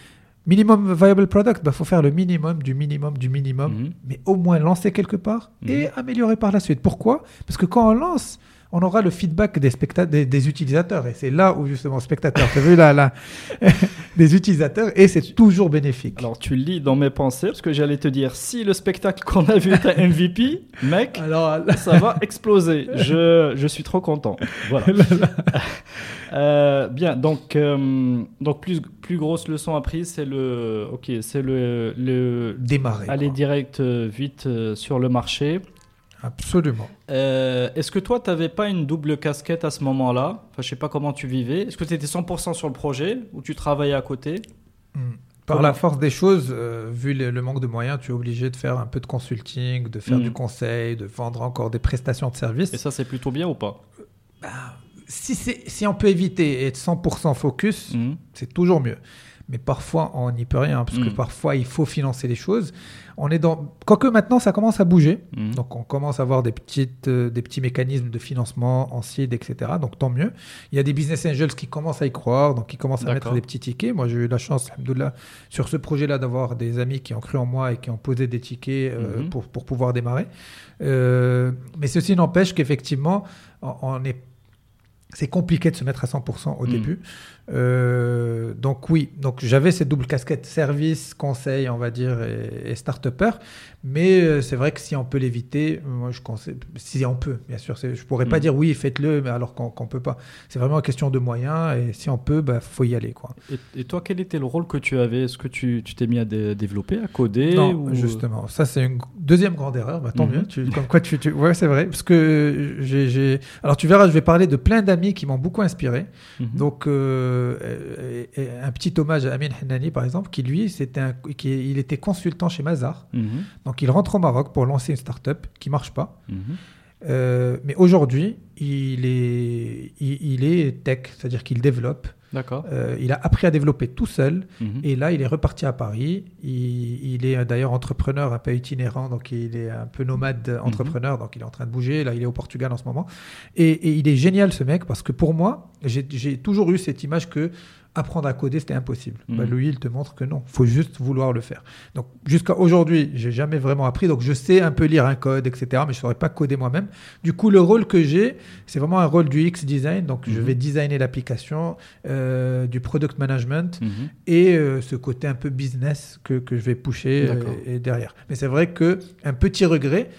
minimum viable product. Bah, faut faire le minimum du minimum du minimum, Mhm. mais au moins lancer quelque part et améliorer par la suite. Pourquoi? Parce que quand on lance, on aura le feedback des, specta- des, des utilisateurs. Et c'est là où, justement, spectateurs, tu as vu là, là des utilisateurs, et c'est toujours bénéfique. Alors tu lis dans mes pensées parce que j'allais te dire si le spectacle qu'on a vu est un MVP, mec, Alors, là- ça va exploser. Je, je suis trop content. Voilà. Euh, bien, donc, euh, donc plus, plus grosse leçon apprise, c'est le, ok, c'est le, le démarrer. aller quoi. direct euh, vite sur le marché. Absolument. Euh, Est-ce que toi, tu n'avais pas une double casquette à ce moment-là? Enfin, je sais pas comment tu vivais. Est-ce que tu étais 100% sur le projet ou tu travaillais à côté? Mm. Par la force des choses, euh, vu le, le manque de moyens, tu es obligé de faire un peu de consulting, de faire du conseil, de vendre encore des prestations de services. Et ça, c'est plutôt bien ou pas? Si, c'est- si on peut éviter et être 100% focus, Mhm. c'est toujours mieux. Mais parfois, on n'y peut rien, parce que Mm. parfois, il faut financer les choses. On est dans... Quoique maintenant, ça commence à bouger. Mhm. Donc, on commence à avoir des, petites, euh, des petits mécanismes de financement en seed, etc. Donc, tant mieux. Il y a des business angels qui commencent à y croire, donc qui commencent à mettre des petits tickets. Moi, j'ai eu la chance, sur ce projet-là, d'avoir des amis qui ont cru en moi et qui ont posé des tickets euh, Mhm. pour, pour pouvoir démarrer. Euh, mais ceci n'empêche qu'effectivement, on, on est c'est compliqué de se mettre à 100% au Mm. début. Euh, donc oui, donc j'avais cette double casquette service, conseil, on va dire, et, et start-upper. Mais euh, c'est vrai que si on peut l'éviter, moi je conseille, si on peut, bien sûr. Je pourrais pas Mm. dire oui, faites-le, mais alors qu'on qu'on peut pas. C'est vraiment une question de moyens et si on peut, bah faut y aller quoi. Et, et toi, quel était le rôle que tu avais? Est-ce que tu t'es mis à dé- développer, à coder Non, ou... justement. Ça, c'est une deuxième grande erreur. Bah, tant Mhm. mieux. Tu, comme quoi, tu, tu... Ouais, c'est vrai. Parce que j'ai, Alors, tu verras, je vais parler de plein d'amis qui m'ont beaucoup inspiré. Mhm. Donc, euh, et- et un petit hommage à Amin Hennani, par exemple, qui lui, c'était un... qui, il était consultant chez Mazar. Mhm. Donc, il rentre au Maroc pour lancer une start-up qui marche pas. Mhm. Euh, mais aujourd'hui, il est, il, il est tech, c'est-à-dire qu'il développe. D'accord. Euh, il a appris à développer tout seul. Mhm. Et là, il est reparti à Paris. Il, il est d'ailleurs entrepreneur un peu itinérant, donc il est un peu nomade Mhm. entrepreneur, donc il est en train de bouger. Là, il est au Portugal en ce moment. Et, et il est génial ce mec parce que pour moi, j'ai toujours eu cette image que apprendre à coder c'était impossible. Mhm. Bah, lui, il te montre que non, faut juste vouloir le faire. Donc jusqu'à aujourd'hui, j'ai jamais vraiment appris. Donc je sais un peu lire un code, etc. Mais je saurais pas coder moi-même. Du coup, le rôle que j'ai, c'est vraiment un rôle du X design. Donc je Mhm. vais designer l'application, euh, du product management Mhm. et euh, ce côté un peu business que, que je vais pusher euh, derrière. Mais c'est vrai que un petit regret,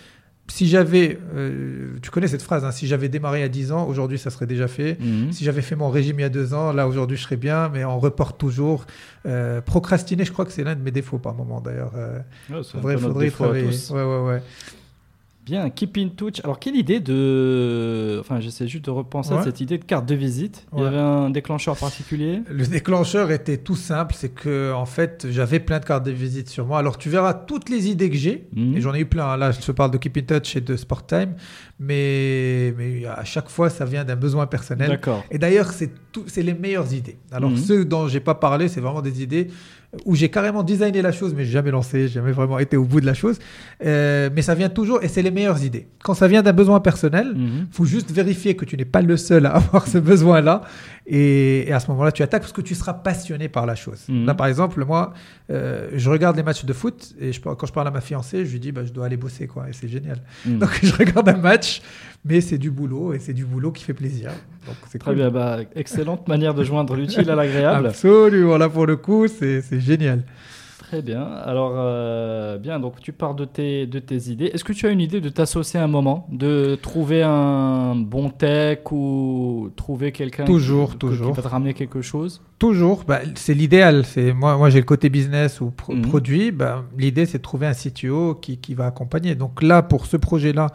si j'avais, euh, tu connais cette phrase, hein, si j'avais démarré à 10 ans, aujourd'hui ça serait déjà fait. Mhm. Si j'avais fait mon régime il y a deux ans, là aujourd'hui je serais bien, mais on reporte toujours. Euh, procrastiner, je crois que c'est l'un de mes défauts par moment d'ailleurs. Euh, faudrait, travailler. Ouais, ouais, ouais. Bien, Keep in Touch. Alors, quelle idée de. Enfin, j'essaie juste de repenser à cette idée de carte de visite. Il y avait un déclencheur particulier Le déclencheur était tout simple, c'est que en fait j'avais plein de cartes de visite sur moi. Alors tu verras toutes les idées que j'ai, Mhm. et j'en ai eu plein. Là je te parle de Keep in Touch et de Sport Time, mais, mais à chaque fois ça vient d'un besoin personnel. D'accord. Et d'ailleurs c'est les meilleures idées. Alors Mhm. ceux dont j'ai pas parlé, c'est vraiment des idées où j'ai carrément designé la chose, mais j'ai jamais lancé, j'ai jamais vraiment été au bout de la chose. Euh, mais ça vient toujours et c'est les meilleures idées. Quand ça vient d'un besoin personnel, Mhm. faut juste vérifier que tu n'es pas le seul à avoir ce besoin-là. Et, et à ce moment-là, tu attaques parce que tu seras passionné par la chose. Mhm. Là, par exemple, moi, euh, je regarde les matchs de foot et je, quand je parle à ma fiancée, je lui dis, bah, je dois aller bosser, quoi. Et c'est génial. Donc, je regarde un match, mais c'est du boulot et c'est du boulot qui fait plaisir. Donc, Très cool. bien, bah, excellente manière de joindre l'utile à l'agréable. Absolument. Là, pour le coup, c'est génial. Très bien. Alors, euh, bien, donc tu pars de tes, de tes idées. Est-ce que tu as une idée de t'associer à un moment, de trouver un bon tech ou trouver quelqu'un Toujours, qui, toujours. qui va te ramener quelque chose? Toujours, bah, c'est l'idéal. C'est moi, moi j'ai le côté business ou pro- Mhm. produit. Bah, L'idée, c'est de trouver un CTO qui, qui va accompagner. Donc là, pour ce projet-là,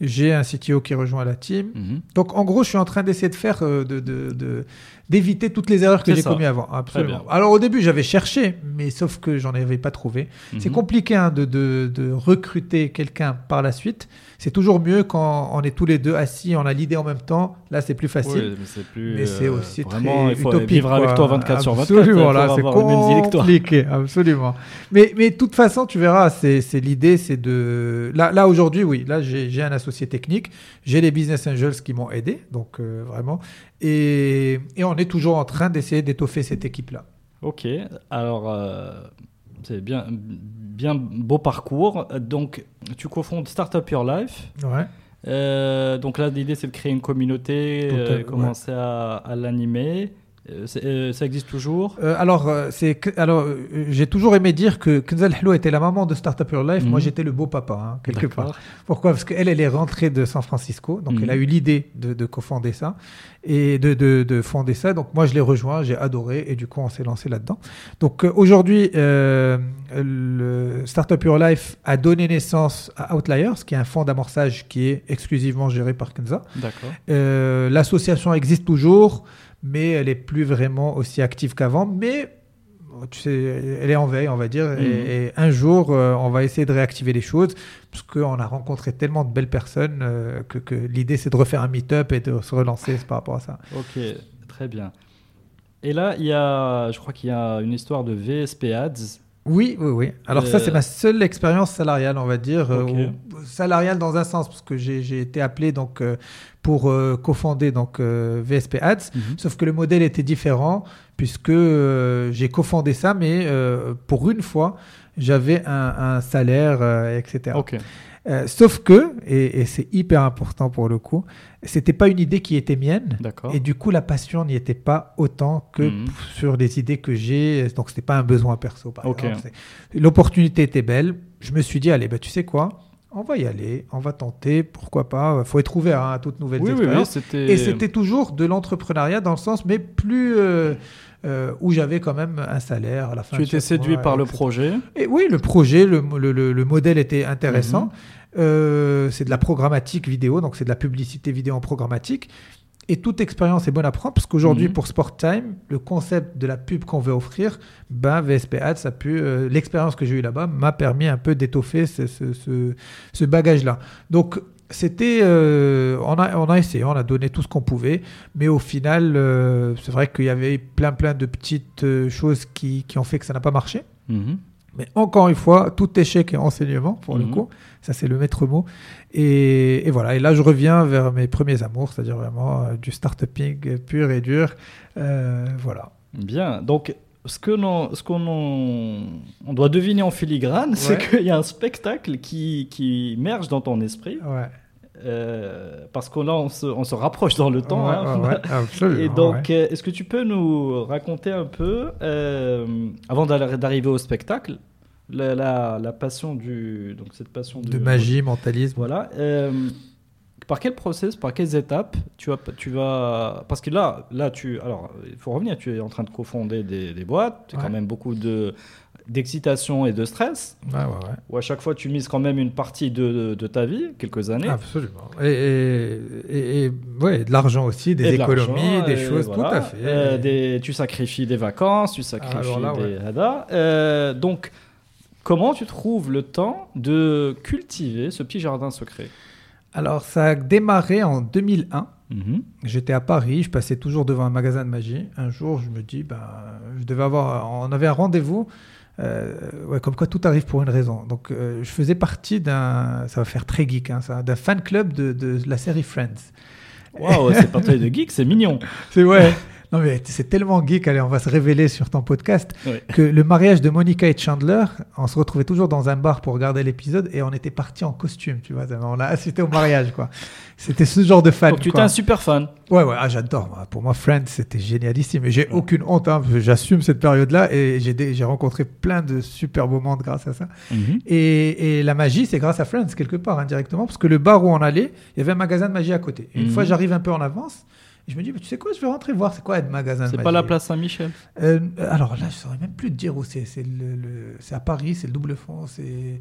j'ai un CTO qui rejoint la team. Mhm. Donc en gros, je suis en train d'essayer de faire, euh, de, de- de- d'éviter toutes les erreurs que j'ai commises avant. Absolument. Alors au début, j'avais cherché, mais sauf que j'en avais pas trouvé. C'est Mhm. compliqué hein, de, de- de recruter quelqu'un par la suite. C'est toujours mieux quand on est tous les deux assis, on a l'idée en même temps. Là, c'est plus facile. Oui, mais c'est plus. Mais c'est euh, aussi vraiment, très il faut utopique. vivre avec toi 24 sur 24 Absolument, là, c'est compliqué, absolument. Mais, mais de toute façon, tu verras, c'est l'idée, c'est de... Là, là aujourd'hui, oui, là, j'ai j'ai un associé technique, j'ai les business angels qui m'ont aidé, donc euh, vraiment. Et, et on est toujours en train d'essayer d'étoffer cette équipe-là. Ok, alors euh, c'est bien, bien beau parcours. Donc, tu cofondes Startup Your Life. Ouais. Euh, donc là, l'idée, c'est de créer une communauté, euh, ouais. commencer à, à l'animer. Euh, euh, ça existe toujours? Euh, alors, c'est alors euh, j'ai toujours aimé dire que Kenzel Hello était la maman de Startup Your Life. Mhm. Moi, j'étais le beau papa, hein, quelque part. Pourquoi? Parce qu'elle, elle est rentrée de San Francisco, donc Mhm. elle a eu l'idée de, de cofonder ça et de, de, de fonder ça. Donc moi, je l'ai rejoint, j'ai adoré et du coup, on s'est lancé là-dedans. Donc aujourd'hui, le Startup Your Life a donné naissance à Outliers, qui est un fonds d'amorçage qui est exclusivement géré par Kenza. D'accord. L'association existe toujours, mais elle est plus vraiment aussi active qu'avant. Mais tu sais, elle est en veille, on va dire. Mhm. Et, et un jour, euh, on va essayer de réactiver les choses, parce qu'on a rencontré tellement de belles personnes euh, que, que l'idée, c'est de refaire un meet-up et de se relancer par rapport à ça. Ok, très bien. Et là, il y a, je crois qu'il y a une histoire de VSP Ads. Oui, oui, oui. Alors ça, Euh, c'est ma seule expérience salariale, on va dire. euh, salariale dans un sens, parce que j'ai été appelé donc, euh, pour euh, cofonder donc, euh, VSP Ads. Sauf que le modèle était différent puisque euh, j'ai cofondé ça, mais euh, pour une fois, j'avais un, un salaire, euh, etc. Euh, sauf que, et, et c'est hyper important pour le coup, c'était pas une idée qui était mienne. D'accord. Et du coup, la passion n'y était pas autant que Mhm. sur les idées que j'ai. Donc, c'était pas un besoin perso, par exemple. L'opportunité était belle. Je me suis dit, allez, bah, tu sais quoi? On va y aller, on va tenter, pourquoi pas? faut être ouvert hein, à toutes nouvelles Oui, oui, oui, expériences. c'était. Et c'était toujours de l'entrepreneuriat dans le sens, mais plus euh, euh, où j'avais quand même un salaire à la fin. Tu étais séduit mois, par le projet. Et oui, le projet, le, le- le- le modèle était intéressant. Mhm. Euh, c'est de la programmatique vidéo, donc c'est de la publicité vidéo en programmatique. Et toute expérience est bonne à prendre parce qu'aujourd'hui, Mhm. pour Sport Time, le concept de la pub qu'on veut offrir, ben, VSP Ads euh, l'expérience que j'ai eue là-bas m'a permis un peu d'étoffer ce, ce- ce- ce bagage-là. Donc, c'était, euh, on, a, on a essayé, on a donné tout ce qu'on pouvait, mais au final, euh, c'est vrai qu'il y avait plein, plein de petites euh, choses qui, qui ont fait que ça n'a pas marché. Mhm. Mais encore une fois, tout échec est enseignement, pour le Mhm. coup. Ça, c'est le maître mot. Et, et voilà. Et là, je reviens vers mes premiers amours, c'est-à-dire vraiment euh, du start-uping pur et dur. Voilà. Bien. Donc, ce que l'on, ce qu'on on doit deviner en filigrane, c'est qu'il y a un spectacle qui, qui merge dans ton esprit. Ouais. Euh, parce que là, on se, on se rapproche dans le temps. Ouais, hein. ouais, absolument. Et donc, ouais. euh, est-ce que tu peux nous raconter un peu, euh, avant d'arriver au spectacle, la, la, la passion du. Donc, cette passion de magie, mentalisme. Voilà. euh, par quel process, par quelles étapes tu vas, tu vas. Parce que là, là tu, alors, il faut revenir, tu es en train de cofonder des, des boîtes, tu as Ouais. quand même beaucoup de d'excitation et de stress, Ouais, ouais, ouais. où à chaque fois tu mises quand même une partie de, de ta vie, quelques années. Absolument. Et, et, et- et- ouais, de l'argent aussi, des de économies, des choses, voilà. tout à fait. Euh, des- tu sacrifies des vacances, tu sacrifies là, des hadas. Euh, donc, comment tu trouves le temps de cultiver ce petit jardin secret? Alors, ça a démarré en 2001. Mhm. J'étais à Paris, je passais toujours devant un magasin de magie. Un jour, je me dis, ben, je devais avoir, on avait un rendez-vous. Euh, ouais, comme quoi tout arrive pour une raison. Donc, euh, je faisais partie d'un, ça va faire très geek, hein, d'un fan club de, de la série Friends. Waouh, c'est pas de geek, c'est mignon. C'est ouais. Non mais c'est tellement geek, allez, on va se révéler sur ton podcast, Ouais. que le mariage de Monica et Chandler, on se retrouvait toujours dans un bar pour regarder l'épisode et on était partis en costume, tu vois. On a assisté au mariage, quoi. C'était ce genre de fan. Donc, tu étais un super fan. Ouais, ouais, ah, j'adore. Pour moi, Friends, c'était génialissime. Et j'ai aucune honte, hein, j'assume cette période-là et j'ai rencontré plein de super moments grâce à ça. Mhm. Et, et la magie, c'est grâce à Friends, quelque part, indirectement, parce que le bar où on allait, il y avait un magasin de magie à côté. Et une Mhm. fois, j'arrive un peu en avance. Et je me dis, mais tu sais quoi, je vais rentrer voir, c'est quoi être magasin de C'est pas la place Saint-Michel. Euh, alors là, je saurais même plus te dire où c'est. C'est le, le- c'est à Paris, c'est le double fond, c'est.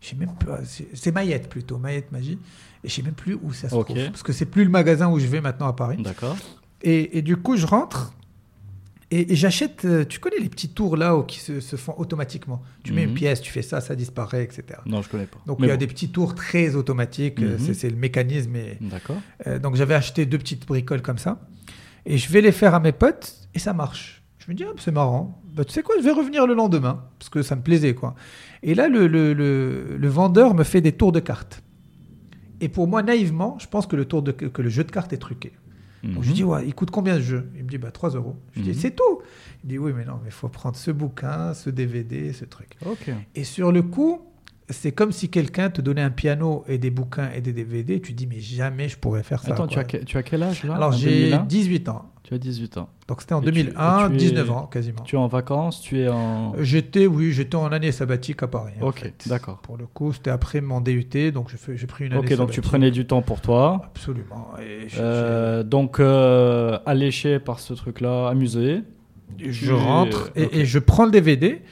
Je sais même pas. C'est Mayette plutôt, Mayette Magie. Et je sais même plus où ça se Ok. trouve. Parce que c'est plus le magasin où je vais maintenant à Paris. D'accord. Et, et du coup, je rentre et, et j'achète. euh, Tu connais les petits tours là où qui se, se font automatiquement. Tu mets Mhm. une pièce, tu fais ça, ça disparaît, etc. Non, je connais pas. Donc Mais il y a bon. des petits tours très automatiques. euh, Mhm. c'est- C'est le mécanisme. Et, D'accord. euh, donc j'avais acheté deux petites bricoles comme ça. Et je vais les faire à mes potes et ça marche. Je me dis, ah, c'est marrant. Bah, tu sais quoi, je vais revenir le lendemain parce que ça me plaisait. quoi. Et là, le, le, le- le vendeur me fait des tours de cartes. Et pour moi, naïvement, je pense que le, tour de, que le jeu de cartes est truqué. Donc je Mhm. dis, ouais, il coûte combien ce jeu? Il me dit, bah 3 euros. Je dis, Mhm. c'est tout. Il me dit, oui, mais non, mais il faut prendre ce bouquin, ce DVD, ce truc. Ok. Et sur le coup, c'est comme si quelqu'un te donnait un piano et des bouquins et des DVD. Tu dis, mais jamais je pourrais faire ça. Attends, tu as, tu as quel âge là? Alors j'ai 2001 18 ans. Tu as 18 ans. Donc c'était en Et tu- 2001, et tu es- 19 ans quasiment. Tu es en vacances, tu es en. J'étais, oui, j'étais en année sabbatique à Paris. en Ok, fait. d'accord. Pour le coup, c'était après mon DUT, donc j'ai pris une année Ok, donc tu sabbatique. prenais du temps pour toi. Absolument. Et Euh, donc, euh, alléché par ce truc-là, amusé. je- rentre et, je prends le DVD,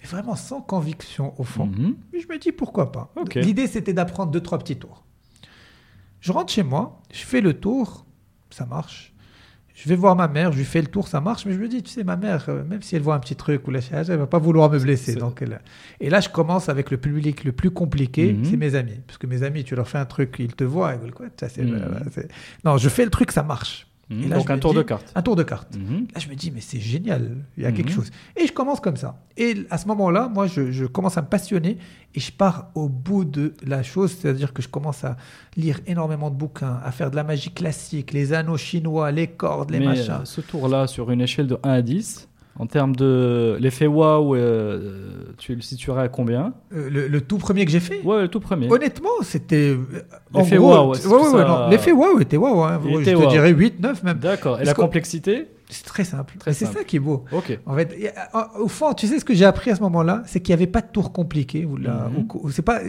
mais vraiment sans conviction au fond. Mhm. Mais je me dis pourquoi pas? L'idée c'était d'apprendre deux trois petits tours. Je rentre chez moi, je fais le tour, ça marche. Je vais voir ma mère, je lui fais le tour, ça marche, mais je me dis, tu sais, ma mère, euh, même si elle voit un petit truc ou la elle va pas vouloir me blesser. Donc elle- Et là, je commence avec le public le plus compliqué, Mhm. c'est mes amis. Parce que mes amis, tu leur fais un truc, ils te voient, ils veulent quoi? Ça, Mhm. Non, je fais le truc, ça marche. Et là, donc, un tour dis- de cartes. Un tour de carte. Là, je me dis, mais c'est génial, il y a quelque chose. Et je commence comme ça. Et à ce moment-là, moi, je, je commence à me passionner et je pars au bout de la chose, c'est-à-dire que je commence à lire énormément de bouquins, à faire de la magie classique, les anneaux chinois, les cordes, les Mais machins. euh, ce tour-là, sur une échelle de 1 à 10, en termes de l'effet waouh, euh, tu le situerais à combien Euh, le, le tout premier que j'ai fait Ouais, le tout premier. Honnêtement, c'était. euh, L'effet waouh, ouais, ouais, ouais, ça-. L'effet waouh était waouh. hein. Je était te dirais 8, 9 même. D'accord. Et la complexité C'est très simple. C'est ça qui est beau. Ok. En fait, au fond, tu sais ce que j'ai appris à ce moment-là, c'est qu'il n'y avait pas de tour compliqué. Ou là, Mhm. c'est pas,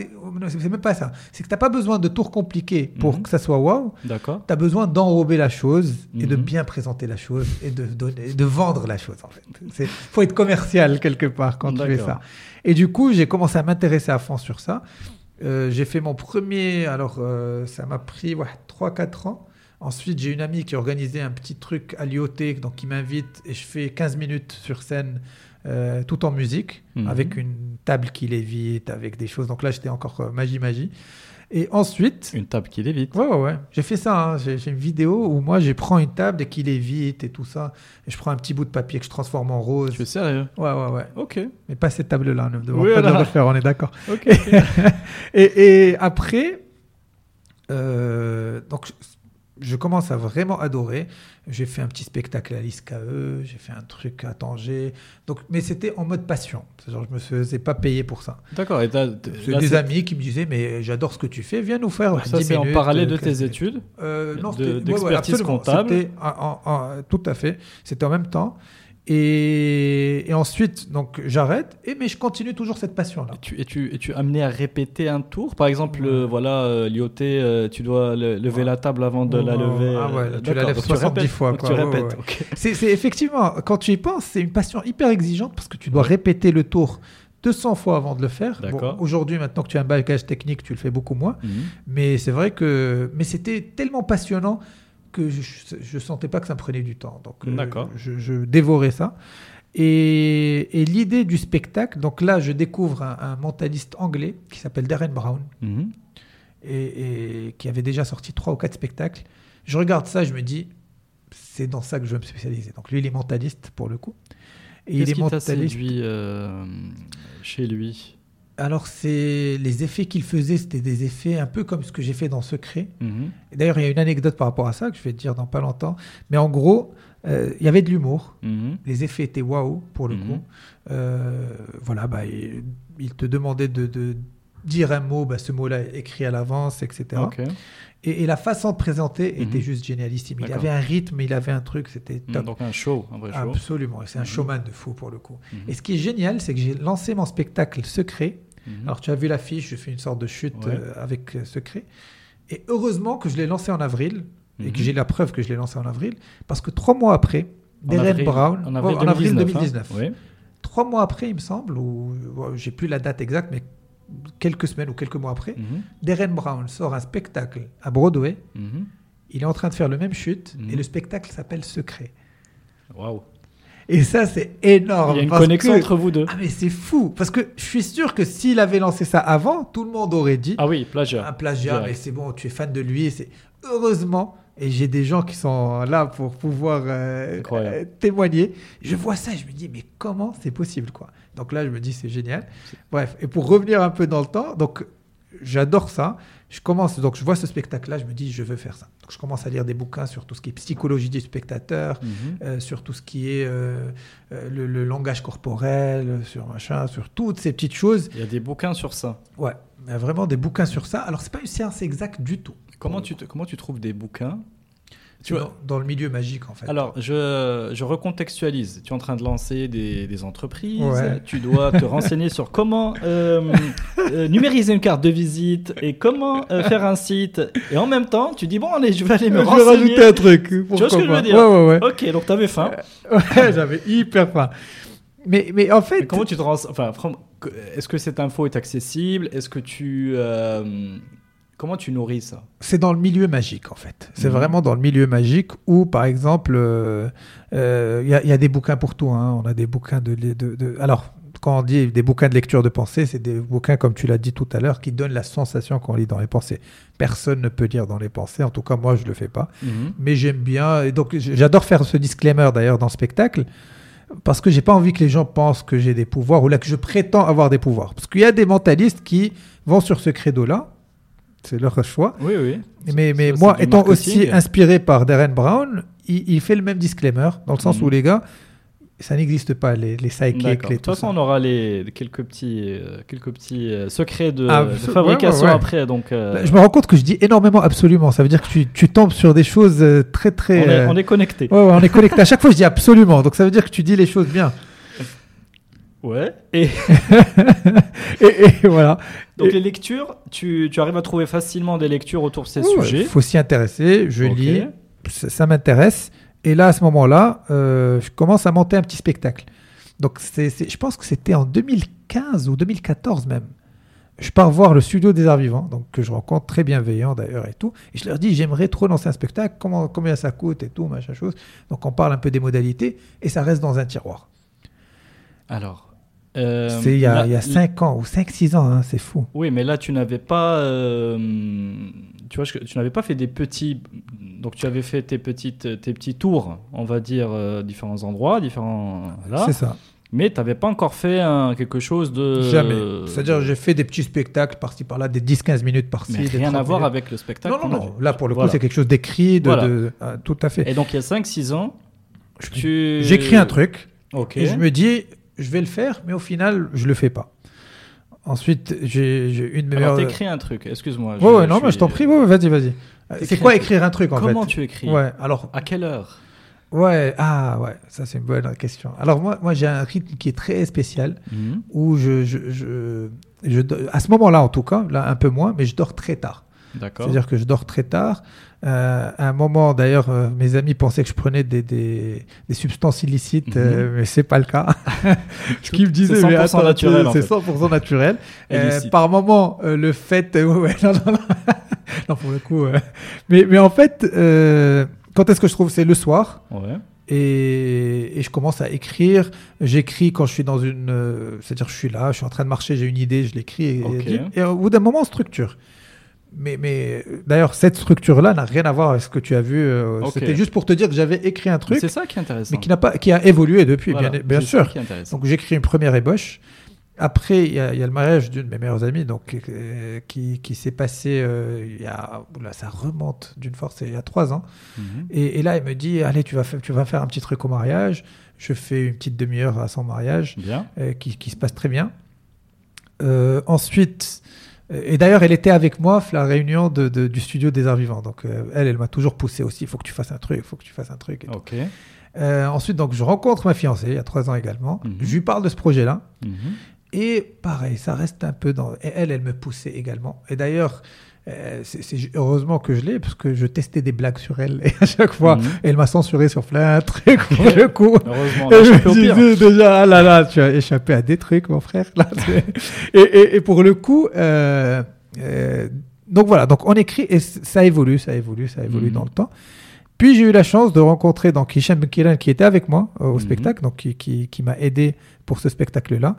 c'est même pas ça. C'est que t'as pas besoin de tour compliqué pour Mhm. que ça soit waouh. D'accord. Tu as besoin d'enrober la chose et de Mhm. bien présenter la chose et de donner, de vendre la chose en fait. C'est faut être commercial quelque part quand tu fais ça. Et du coup, j'ai commencé à m'intéresser à fond sur ça. Euh, j'ai fait mon premier, alors euh, ça m'a pris ouais, 3-4 ans. Ensuite, j'ai une amie qui organisait un petit truc à l'IoT, donc qui m'invite et je fais 15 minutes sur scène euh, tout en musique, Mhm. avec une table qui lévite, avec des choses. Donc là, j'étais encore euh, magie, magie. Et ensuite, Une table qui lévite. Ouais, ouais, ouais. J'ai fait ça. hein. J'ai une vidéo où moi, je prends une table et qu'il évite et tout ça. Et je prends un petit bout de papier que je transforme en rose. Tu es sérieux? Ouais, ouais, ouais. Ok. Mais pas cette table-là. Ne me demande Oui, pas de voilà. le refaire, on est d'accord. Ok. Et, et après, euh, donc, je, commence à vraiment adorer. J'ai fait un petit spectacle à l'ISKE, j'ai fait un truc à Tanger. Donc, mais c'était en mode passion. Genre, je me faisais pas payer pour ça. D'accord. Et C'est là, des amis qui me disaient, mais j'adore ce que tu fais, viens nous faire ça, 10 c'est en parallèle de euh, tes 15 minutes. études. Euh, non, de- ouais, ouais, d'expertise comptable. C'était en- en- en- tout à fait. C'était en même temps. Et, et ensuite, donc, j'arrête. Et mais je continue toujours cette passion-là. Et tu, et, tu, et tu es amené à répéter un tour? Par exemple, Ouais. euh, voilà, euh, euh, tu dois le- lever Ouais. la table avant de la Ouais, lever. ah ouais, euh, tu la lèves Donc 70 répètes. fois, quoi. Tu Ouais, répètes. ouais. C'est effectivement, quand tu y penses, c'est une passion hyper exigeante parce que tu dois répéter le tour 200 fois avant de le faire. Bon. Aujourd'hui, maintenant que tu as un bagage technique, tu le fais beaucoup moins. Mhm. Mais c'est vrai que mais c'était tellement passionnant que je, je sentais pas que ça me prenait du temps. Donc euh, je, je dévorais ça. Et, et l'idée du spectacle, donc là, je découvre un, un mentaliste anglais qui s'appelle Darren Brown Mhm. et, et qui avait déjà sorti trois ou quatre spectacles. Je regarde ça, je me dis, c'est dans ça que je veux me spécialiser. Donc lui, il est mentaliste pour le coup. Et il Qu'est-ce est qui t'a mentaliste. séduit euh, chez lui? Alors c'est les effets qu'il faisait, c'était des effets un peu comme ce que j'ai fait dans Secret. Mhm. D'ailleurs, il y a une anecdote par rapport à ça que je vais te dire dans pas longtemps. Mais en gros, euh, il y avait de l'humour. Mhm. Les effets étaient waouh pour le Mhm. coup. Euh, voilà, bah, il, il te demandait de, de dire un mot, bah, ce mot-là écrit à l'avance, etc. Et, et la façon de présenter était juste génialissime. Il avait un rythme, il avait un truc, c'était top. Donc un show, un vrai show. Absolument, c'est un showman de fou pour le coup. Et ce qui est génial, c'est que j'ai lancé mon spectacle secret. Mhm. Alors tu as vu l'affiche, je fais une sorte de chute Ouais. euh, avec euh, secret. Et heureusement que je l'ai lancé en avril et que Mhm. j'ai la preuve que je l'ai lancé en avril, parce que trois mois après, En Darren avril- Brown, En avril oh, en avril 2019. 2019, hein. Oui. trois mois après, il me semble, ou ouais, j'ai plus la date exacte, mais quelques semaines ou quelques mois après, Mhm. Darren Brown sort un spectacle à Broadway. Mhm. Il est en train de faire le même chute et le spectacle s'appelle Secret. Waouh. Et ça, c'est énorme. Il y a une connexion que- entre vous deux. Ah, mais c'est fou. Parce que je suis sûr que s'il avait lancé ça avant, tout le monde aurait dit Ah oui, plagiat. un plagiat, Direct. mais c'est bon, tu es fan de lui. et Heureusement, et j'ai des gens qui sont là pour pouvoir euh, euh, témoigner. Je vois ça, je me dis, mais comment c'est possible quoi? Donc là, je me dis, c'est génial. Bref, et pour revenir un peu dans le temps, donc j'adore ça. Je commence, donc je vois ce spectacle-là, je me dis, je veux faire ça. Donc je commence à lire des bouquins sur tout ce qui est psychologie du spectateur, Mhm. euh, sur tout ce qui est euh, euh, le, le langage corporel, sur machin, sur toutes ces petites choses. Il y a des bouquins sur ça. Ouais, il y a vraiment des bouquins sur ça. Alors c'est pas une science exacte du tout. Comment tu, te- comment tu trouves des bouquins Tu vois, dans, dans le milieu magique en fait. Alors, je, je recontextualise. Tu es en train de lancer des, des entreprises. Ouais. Tu dois te renseigner sur comment euh, euh, numériser une carte de visite et comment euh, faire un site. Et en même temps, tu dis bon, allez, je vais aller me je vais renseigner. rajouter un truc. Tu vois ce que je veux dire. Ouais, ouais, ouais. Ok, donc tu avais faim. Ouais, J'avais hyper faim. Mais, mais en fait, Mais comment tu te renseignes Enfin, est-ce que cette info est accessible? Est-ce que tu euh, comment tu nourris ça? C'est dans le milieu magique en fait. C'est Mhm. vraiment dans le milieu magique où, par exemple, euh, euh, il y, a- il y a des bouquins pour tout. hein. On a des bouquins de, de, de- Alors, quand on dit des bouquins de lecture de pensée, c'est des bouquins, comme tu l'as dit tout à l'heure, qui donnent la sensation qu'on lit dans les pensées. Personne ne peut lire dans les pensées. En tout cas, moi, je le fais pas. mais j'aime bien. Et donc, j'adore faire ce disclaimer d'ailleurs dans le spectacle, parce que j'ai pas envie que les gens pensent que j'ai des pouvoirs ou là que je prétends avoir des pouvoirs. Parce qu'il y a des mentalistes qui vont sur ce credo-là, c'est leur choix. Oui, oui. Mais, mais moi, étant marketing. aussi inspiré par Darren Brown, il, il fait le même disclaimer, dans le sens Mhm. où les gars, ça n'existe pas, les, les les De toute tout façon, ça. on aura les quelques petits euh, quelques petits euh, secrets de, Ah, de fabrication ouais, ouais. après. Donc, euh, Là, Je me rends compte que je dis énormément absolument. Ça veut dire que tu, tu tombes sur des choses euh, très, on, très. est, on est connecté. On est connecté. À chaque fois, je dis absolument. Donc ça veut dire que tu dis les choses bien. Ouais. Et Et, et voilà. donc Et- les lectures, tu, tu arrives à trouver facilement des lectures autour de ces Il sujets. faut s'y intéresser. Je lis. Ça, ça m'intéresse. Et là, à ce moment-là, euh, je commence à monter un petit spectacle. Donc, c'est- je pense que c'était en 2015 ou 2014 même. Je pars voir le studio des arts vivants, donc que je rencontre très bienveillant d'ailleurs et tout. Et je leur dis, j'aimerais trop lancer un spectacle, comment, combien ça coûte et tout, machin chose. Donc on parle un peu des modalités et ça reste dans un tiroir. Alors. Euh, c'est il y a, là- il y a 5 ans ou 5-6 ans, hein, c'est fou. Oui, mais là, tu n'avais pas. euh, tu vois, tu n'avais pas fait des petits. Donc, tu avais fait tes, petites, tes petits tours, on va dire, euh, différents endroits, différents. Là. C'est ça. Mais tu n'avais pas encore fait quelque chose de. Jamais. C'est-à-dire, j'ai fait des petits spectacles par-ci par-là, des 10-15 minutes par-ci. Mais rien 30 à voir minutes. avec le spectacle. Non, non, non. Là, pour le coup, Voilà. c'est quelque chose d'écrit, de, Voilà. de- ah, tout à fait. Et donc, il y a 5-6 ans, tu. J'écris un truc et je me dis, je vais le faire, mais au final, je le fais pas. Ensuite, j'ai une de mes Alors, meilleures- t'écris un truc, excuse-moi. Ouais, ouais, non, mais je t'en prie, ouais, ouais, vas-y, vas-y. Euh, T'écris C'est quoi un écrire un truc en Comment fait tu écris Ouais, alors, À quelle heure ouais, ah, ouais, ça c'est une bonne question. Alors, moi, moi j'ai un rythme qui est très spécial où je, je, je, je do- à ce moment-là en tout cas, là un peu moins, mais je dors très tard. D'accord. C'est-à-dire que je dors très tard. Euh, à un moment, d'ailleurs, euh, mes amis pensaient que je prenais des, des, des substances illicites, euh, mais c'est pas le cas. Ce qu'ils me disaient, c'est mais 100% attends, naturel, en c'est fait. 100% naturel. Euh, par moment, euh, le fait, ouais, ouais, non, non, non. Non, pour le coup, euh, mais, mais en fait, euh, quand est-ce que je trouve? C'est le soir. Ouais. Et, et je commence à écrire. J'écris quand je suis dans une. euh, C'est-à-dire, je suis là, je suis en train de marcher, j'ai une idée, je l'écris. Et, Ok. et au bout d'un moment, on structure. Mais, mais d'ailleurs, cette structure-là n'a rien à voir avec ce que tu as vu. euh. C'était juste pour te dire que j'avais écrit un truc, C'est ça qui est intéressant. mais qui, n'a pas, qui a évolué depuis, Voilà, bien, sûr. Donc j'écris une première ébauche. Après, il y, a il y a le mariage d'une de mes meilleures amies donc, euh, qui, qui s'est passé, euh, il y a, oula, ça remonte d'une force, il y a trois ans. Mhm. Et, et là, elle me dit, allez, tu vas, faire, tu vas faire un petit truc au mariage. Je fais une petite demi-heure à son mariage Bien. euh, qui, qui se passe très bien. Ensuite, et d'ailleurs, elle était avec moi à la réunion de, de- du studio des arts vivants. Donc, euh, elle, elle m'a toujours poussé aussi. Il faut que tu fasses un truc, il faut que tu fasses un truc. et. Euh, ensuite, donc, je rencontre ma fiancée, il y a trois ans également. Mhm. Je lui parle de ce projet-là. Mhm. Et pareil, ça reste un peu dans. Et elle, elle me poussait également. Et d'ailleurs, euh, c'est heureusement que je l'ai, parce que je testais des blagues sur elle. Et à chaque fois, Mhm. elle m'a censuré sur plein de trucs pour le coup. Heureusement, on a échappé au me pire. disais déjà, ah là là, tu as échappé à des trucs, mon frère. Là, et, et, et pour le coup, euh, euh, donc voilà, donc on écrit et ça évolue, ça évolue, ça évolue Mhm. dans le temps. Puis j'ai eu la chance de rencontrer donc Hicham qui était avec moi euh, au Mhm. spectacle, donc qui, qui, qui m'a aidé pour ce spectacle-là.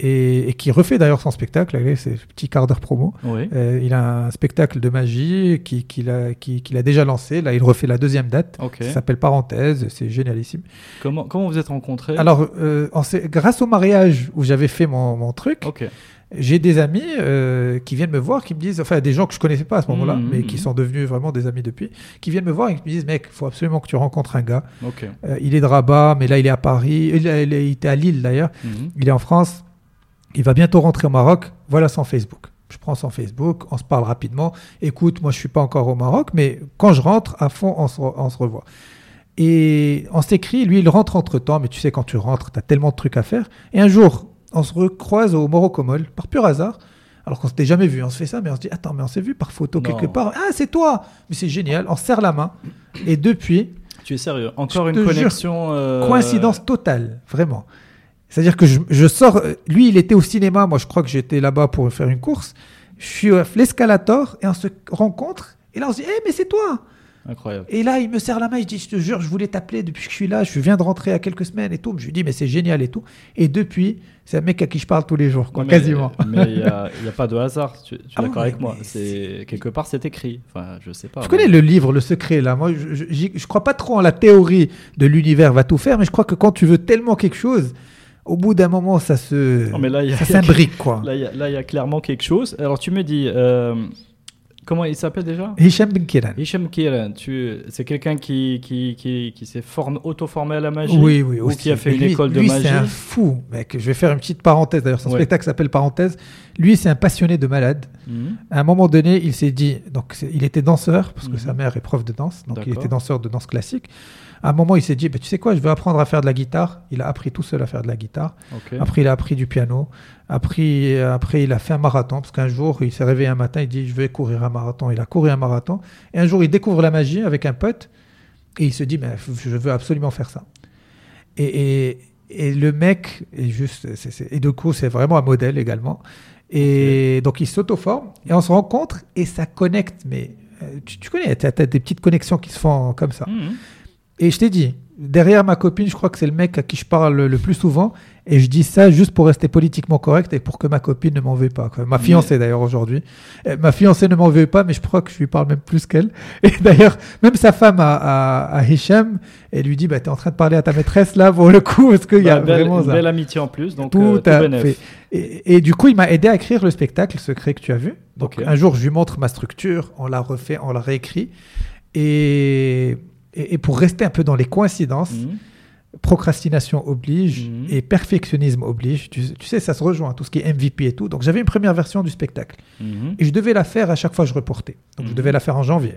Et, et qui refait d'ailleurs son spectacle, allez, c'est ce petit quart d'heure promo. Oui. Euh, il a un spectacle de magie qui- qu'il a, qui- qu'il a déjà lancé. Là, il refait la deuxième date. Ok. Ça s'appelle Parenthèse, c'est génialissime. Comment, comment vous êtes rencontrés? Alors, euh, grâce au mariage où j'avais fait mon, mon truc, j'ai des amis euh, qui viennent me voir, qui me disent, enfin des gens que je connaissais pas à ce moment-là, Mhm, mais qui mhm. sont devenus vraiment des amis depuis, qui viennent me voir et qui me disent, mec, faut absolument que tu rencontres un gars. Il est de Rabat, mais là il est à Paris. Il, il- il était à Lille d'ailleurs. Mhm. Il est en France. Il va bientôt rentrer au Maroc. Voilà son Facebook. Je prends son Facebook, on se parle rapidement. Écoute, moi je suis pas encore au Maroc, mais quand je rentre, à fond, on se, re- on se revoit. Et on s'écrit, lui il rentre entre temps, mais tu sais, quand tu rentres, tu as tellement de trucs à faire. Et un jour, on se recroise au Morocomol, par pur hasard, alors qu'on s'était jamais vu. On se fait ça, mais on se dit, attends, mais on s'est vu par photo Non. quelque part. Ah, c'est toi Mais c'est génial, on se serre la main. Et depuis, Tu es sérieux? Encore une jure. connexion. euh, Coïncidence totale, vraiment. C'est-à-dire que je, je sors, euh, lui il était au cinéma, moi je crois que j'étais là-bas pour faire une course. Je suis à l'escalator et on se rencontre. Et là on se dit, eh mais c'est toi Incroyable. Et là il me serre la main, il dit, je te jure, je voulais t'appeler depuis que je suis là, je viens de rentrer il y a quelques semaines et tout. Je lui dis, mais c'est génial et tout. Et depuis, c'est un mec à qui je parle tous les jours, quoi, mais- quasiment. Mais il n'y a, pas de hasard. Tu, tu es Ah d'accord avec moi C'est quelque part c'est écrit. Enfin, je sais pas. Tu mais- connais le livre, Le Secret, là. Moi, je, je, je crois pas trop en la théorie de l'univers va tout faire, mais je crois que quand tu veux tellement quelque chose, au bout d'un moment, ça se, Non, mais là, il y a- ça s'imbrique, quoi. Là, il y a- y clairement quelque chose. Alors, tu me dis, euh, comment il s'appelle déjà? Hicham Ben Kiran. Hicham Kiran, tu... c'est quelqu'un qui, qui, qui, qui s'est form- auto-formé à la magie Oui, oui, Ou aussi. qui a fait une école de lui, magie? c'est un fou, mec. Je vais faire une petite parenthèse. D'ailleurs, son Ouais. spectacle s'appelle Parenthèse. Lui, c'est un passionné de malade. Mhm. À un moment donné, il s'est dit, donc il était danseur parce que Mhm. sa mère est prof de danse, donc il était danseur de danse classique. À un moment, il s'est dit, bah, tu sais quoi, je vais apprendre à faire de la guitare. Il a appris tout seul à faire de la guitare. Après, il a appris du piano. Après, après, il a fait un marathon parce qu'un jour, il s'est réveillé un matin, il dit, je vais courir un marathon. Il a couru un marathon. Et un jour, il découvre la magie avec un pote et il se dit, mais je veux absolument faire ça. Et, et, et le mec est juste, et du coup, c'est vraiment un modèle également. Et donc, il s'auto-forme et on se rencontre et ça connecte. Mais euh, tu, tu connais, tu as, des petites connexions qui se font comme ça. Mhm. Et je t'ai dit, derrière ma copine, je crois que c'est le mec à qui je parle le plus souvent. Et je dis ça juste pour rester politiquement correct et pour que ma copine ne m'en veuille pas. quoi. Ma fiancée d'ailleurs aujourd'hui. Euh, Ma fiancée ne m'en veut pas, mais je crois que je lui parle même plus qu'elle. Et d'ailleurs, même sa femme à, à, à Hicham, elle lui dit, bah, t'es en train de parler à ta maîtresse là pour le coup, parce qu'il y a Bah, belle, vraiment une belle amitié en plus, donc Tout euh, tout à bénef. fait. Et, et du coup, il m'a aidé à écrire le spectacle Secret que tu as vu. Donc un jour, je lui montre ma structure, on l'a refait, on l'a réécrit. Et, et, et pour rester un peu dans les coïncidences, Mhm. procrastination oblige Mhm. et perfectionnisme oblige. Tu, tu sais, ça se rejoint, tout ce qui est MVP et tout. Donc j'avais une première version du spectacle. Mhm. Et je devais la faire à chaque fois, je reportais. Donc je devais la faire en janvier.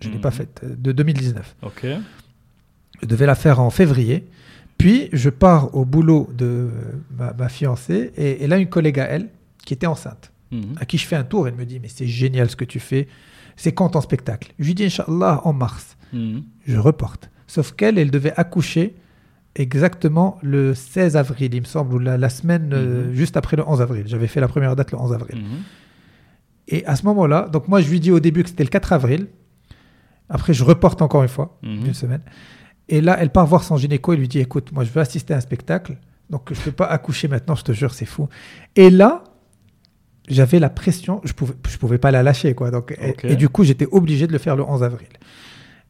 Je ne l'ai pas faite, euh, de 2019. Ok. Je devais la faire en février. Puis je pars au boulot de ma, ma fiancée et, et là une collègue à elle qui était enceinte. À qui je fais un tour. Elle me dit Mais c'est génial ce que tu fais. C'est quand ton spectacle? Je lui dis Inch'Allah en mars. Mhm. Je reporte. Sauf qu'elle, elle devait accoucher exactement le 16 avril, il me semble, ou la, la semaine euh, Mhm. juste après le 11 avril. J'avais fait la première date le 11 avril. Mhm. Et à ce moment-là, donc moi je lui dis au début que c'était le 4 avril. Après, je reporte encore une fois, une semaine. Et là, elle part voir son gynéco et lui dit Écoute, moi je veux assister à un spectacle, donc je ne peux pas accoucher maintenant, je te jure, c'est fou. Et là, j'avais la pression, je pouvais, je pouvais pas la lâcher. Quoi. Donc, et- et, du coup, j'étais obligé de le faire le 11 avril.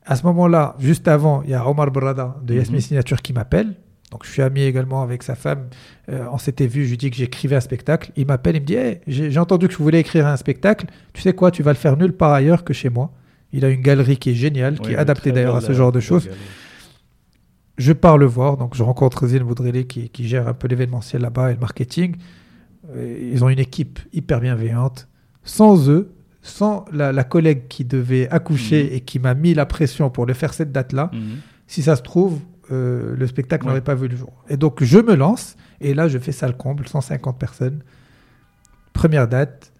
À ce moment-là, juste avant, il y a Omar Brada de Yasmin Mhm. Signature qui m'appelle. Donc, je suis ami également avec sa femme. Euh, on s'était vu, je lui dis que j'écrivais un spectacle. Il m'appelle, il me dit Hey, J'ai entendu que je voulais écrire un spectacle. Tu sais quoi, tu vas le faire nulle part ailleurs que chez moi. Il a une galerie qui est géniale, qui est adaptée d'ailleurs à ce genre de choses. Je pars le voir, donc je rencontre Zine Boudrili qui, qui gère un peu l'événementiel là-bas et le marketing. Euh, Ils ont une équipe hyper bienveillante. Sans eux, sans la, la collègue qui devait accoucher Mhm. et qui m'a mis la pression pour le faire cette date-là, Mhm. si ça se trouve, euh, le spectacle Ouais. n'aurait pas vu le jour. Et donc je me lance, et là je fais ça le comble, 150 personnes. Première date,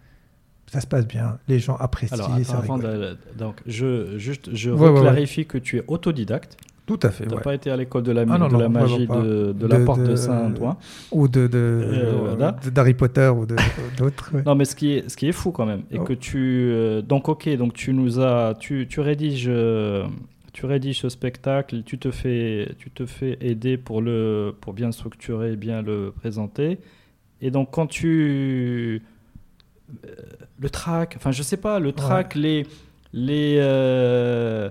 ça se passe bien, les gens apprécient, Alors, attends, ça avant rigole. de- donc, je, juste, je Ouais, ouais, ouais. clarifie que tu es autodidacte. Tout à fait. Tu n'as ouais. pas été à l'école de la, Ah non, de non, la magie de, de la porte de, Saint-Antoine. Ou de, Euh, d'Harry Potter ou d'autres. ouais. Non, mais ce qui est, ce qui est fou quand même, et Oh. que tu. euh, donc, ok, donc tu nous as. Tu, tu rédiges. euh, tu rédiges ce spectacle, tu te fais, tu te fais aider pour, le, pour bien le structurer, bien le présenter. Et donc, quand tu. euh, Le track, enfin, je sais pas, le track, les. Les. euh,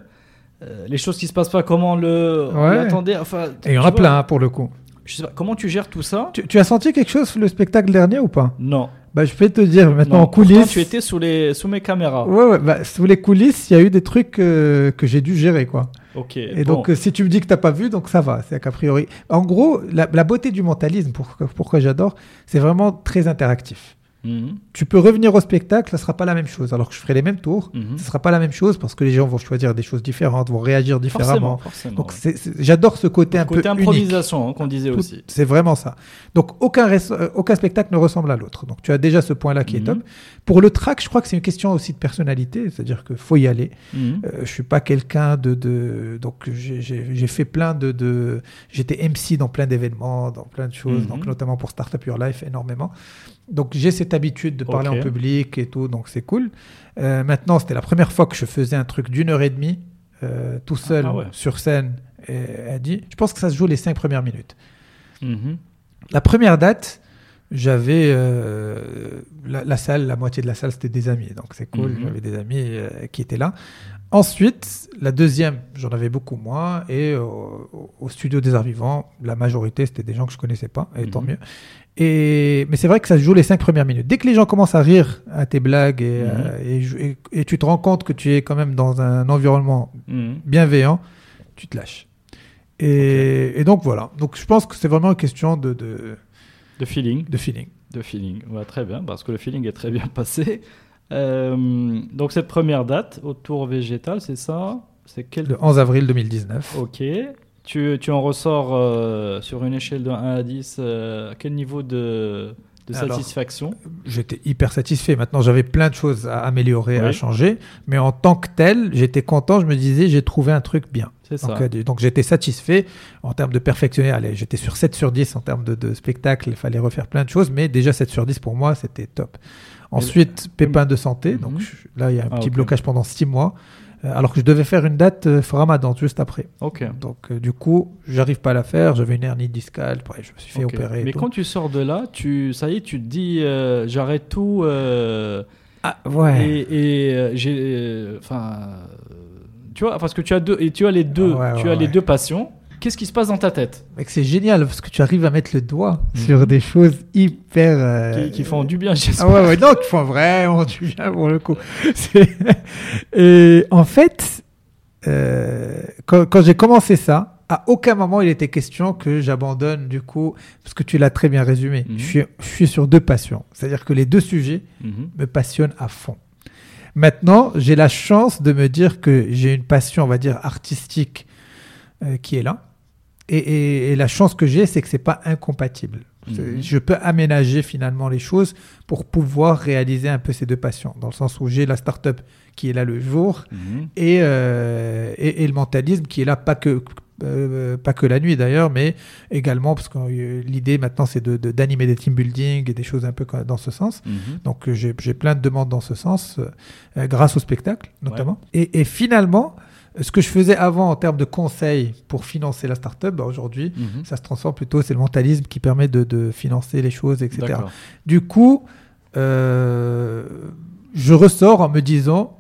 euh, les choses qui se passent pas, comment le. on Ouais. l'attendait, enfin. Et il y en a plein hein, pour le coup. Je sais pas, comment tu gères tout ça Tu, tu as senti quelque chose le spectacle dernier ou pas? Non. bah, Je peux te dire maintenant Non, en pourtant, coulisses. tu étais sous, les, sous mes caméras. Ouais, ouais, bah, sous les coulisses, il y a eu des trucs euh, que j'ai dû gérer. quoi. Ok. Et bon. donc, euh, si tu me dis que t'as pas vu, donc ça va. C'est qu'a priori. En gros, la, la beauté du mentalisme, pour- pourquoi j'adore, c'est vraiment très interactif. Mhm. Tu peux revenir au spectacle, ça sera pas la même chose. Alors que je ferai les mêmes tours, Mhm. ce sera pas la même chose parce que les gens vont choisir des choses différentes, vont réagir différemment. Forcément, forcément. Donc ouais. j'adore ce côté un Côté peu improvisation hein, qu'on disait Tout- aussi. C'est vraiment ça. Donc aucun, euh, aucun spectacle ne ressemble à l'autre. Donc tu as déjà ce point-là qui est Mhm. top. Pour le track, je crois que c'est une question aussi de personnalité, c'est-à-dire qu'il faut y aller. Mhm. Euh, je suis pas quelqu'un de, de donc j'ai- fait plein de, de j'étais MC dans plein d'événements, dans plein de choses, donc notamment pour Startup Your Life énormément. Donc j'ai cette habitude de parler en public et tout, donc c'est cool. Euh, maintenant, c'était la première fois que je faisais un truc d'une heure et demie euh, tout seul Ah ouais. sur scène. Et elle dit, je pense que ça se joue les cinq premières minutes. Mhm. La première date, j'avais euh, la, la salle, la moitié de la salle, c'était des amis. Donc c'est cool, Mhm. j'avais des amis euh, qui étaient là. Ensuite, la deuxième, j'en avais beaucoup moins. Et au, au studio des Arts Vivants, la majorité, c'était des gens que je connaissais pas, et tant Mhm. mieux. Et, mais c'est vrai que ça se joue les cinq premières minutes. Dès que les gens commencent à rire à tes blagues et, Mhm. euh, et jou- et- et tu te rends compte que tu es quand même dans un environnement Mhm. bienveillant, tu te lâches. Et, et donc voilà. Donc je pense que c'est vraiment une question de, de, De feeling. de feeling. De feeling. Ouais, très bien, parce que le feeling est très bien passé. Euh, donc cette première date, autour végétal, c'est ça? C'est quel Le 11 avril 2019. Ok. Tu, tu en ressors euh, sur une échelle de 1 à 10, euh, à quel niveau de, de Alors, satisfaction? J'étais hyper satisfait. Maintenant, j'avais plein de choses à améliorer, à changer. Mais en tant que tel, j'étais content. Je me disais, j'ai trouvé un truc bien. C'est ça. Donc, euh, donc j'étais satisfait en termes de perfectionner. Allez, j'étais sur 7 sur 10 en termes de, de spectacle. Il fallait refaire plein de choses. Mais déjà, 7 sur 10 pour moi, c'était top. Ensuite, pépin de santé. Mhm. Donc je- là, il y a un Ah, petit blocage pendant 6 mois. Euh, alors que je devais faire une date euh, Ramadan juste après. Ok. Donc euh, du coup, j'arrive pas à la faire. J'avais une hernie discale. Je me suis fait opérer. Mais quand tu sors de là, tu, ça y est, tu te dis, euh, j'arrête tout. Ah, ouais. Et, et, j'ai, enfin, tu vois, parce que tu as deux, et tu as les deux, Ouais, tu ouais, as les deux passions. Qu'est-ce qui se passe dans ta tête Mec, c'est génial parce que tu arrives à mettre le doigt Mhm. sur des choses hyper. euh, qui, qui font du bien, j'espère. Ah ouais, ouais, non, qui font vraiment du bien pour le coup. Et en fait, euh, quand, quand j'ai commencé ça, à aucun moment il était question que j'abandonne du coup, parce que tu l'as très bien résumé. Mhm. Je, suis, je suis sur deux passions. C'est-à-dire que les deux sujets Mhm. me passionnent à fond. Maintenant, j'ai la chance de me dire que j'ai une passion, on va dire, artistique euh, qui est là. Et, et- et la chance que j'ai, c'est que c'est pas incompatible. C'est- Je peux aménager finalement les choses pour pouvoir réaliser un peu ces deux passions, dans le sens où j'ai la start-up qui est là le jour Mhm. et, euh, et, et le mentalisme qui est là pas que euh, pas que la nuit d'ailleurs, mais également parce que euh, l'idée maintenant c'est de- de- d'animer des team building et des choses un peu dans ce sens. Mhm. Donc j'ai plein de demandes dans ce sens, grâce au spectacle notamment. Et, et finalement, ce que je faisais avant en termes de conseils pour financer la startup, bah, aujourd'hui, Mhm. ça se transforme plutôt, c'est le mentalisme qui permet de, de financer les choses, etc. Du coup, euh, je ressors en me disant,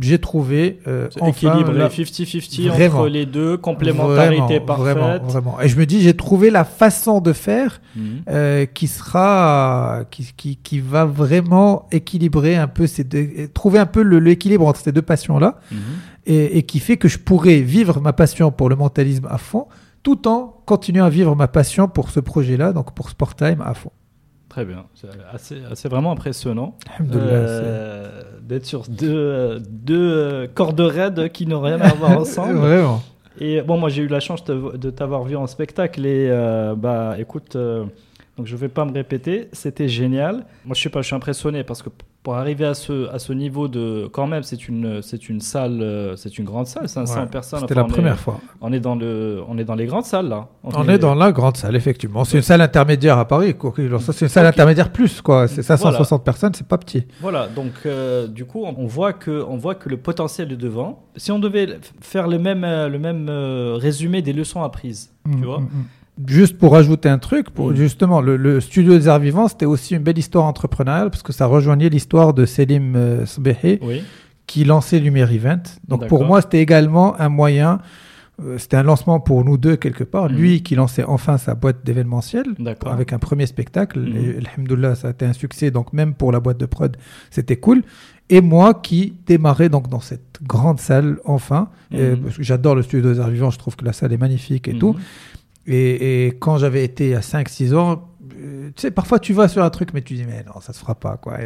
j'ai trouvé euh, enfin équilibré, la- 50-50 Vraiment. entre les deux, complémentarité Vraiment, parfaite. Vraiment, vraiment. Et je me dis, j'ai trouvé la façon de faire Mhm. euh, qui sera, qui, qui, qui va vraiment équilibrer un peu ces deux, trouver un peu l'équilibre entre ces deux passions-là, Mhm. Et, et qui fait que je pourrais vivre ma passion pour le mentalisme à fond, tout en continuant à vivre ma passion pour ce projet-là, donc pour Sporttime à fond. Très bien. C'est assez, assez vraiment impressionnant euh, d'être sur deux, deux euh, cordes raides qui n'ont rien à voir ensemble. Vraiment. Et bon, moi j'ai eu la chance de, de t'avoir vu en spectacle et euh, bah écoute, euh, donc je vais pas me répéter, c'était génial. Moi je sais pas, je suis impressionné parce que pour arriver à ce, à ce niveau de, quand même c'est une, c'est une salle, euh, c'est une grande salle, 500 Ouais, personnes. C'était Enfin, la est- première fois. On est dans le, on est dans les grandes salles là. On est dans la grande salle, effectivement. C'est une salle intermédiaire à Paris. quoi. Alors, ça, C'est une salle intermédiaire plus, quoi. C'est 560 personnes, c'est pas petit. Voilà, donc euh, du coup, on voit que on voit que le potentiel est devant. Si on devait faire le même euh, le même euh, résumé des leçons apprises, tu Mm, vois. mm, mm. Juste pour ajouter un truc, pour, justement, le, le studio des arts vivants, c'était aussi une belle histoire entrepreneuriale parce que ça rejoignait l'histoire de Selim euh, Sbehi Oui. qui lançait Lumière Event. Donc pour moi, c'était également un moyen, euh, c'était un lancement pour nous deux quelque part. Mhm. Lui qui lançait enfin sa boîte d'événementiel avec un premier spectacle. Mhm. Et alhamdoulilah, ça a été un succès. Donc même pour la boîte de prod, c'était cool. Et moi qui démarrais donc dans cette grande salle enfin, euh, Mhm. parce que j'adore le studio des arts vivants, je trouve que la salle est magnifique et Mhm. tout. Et, et quand j'avais été à 5-6 ans, euh, tu sais, parfois tu vas sur un truc, mais tu dis, mais non, ça se fera pas, quoi.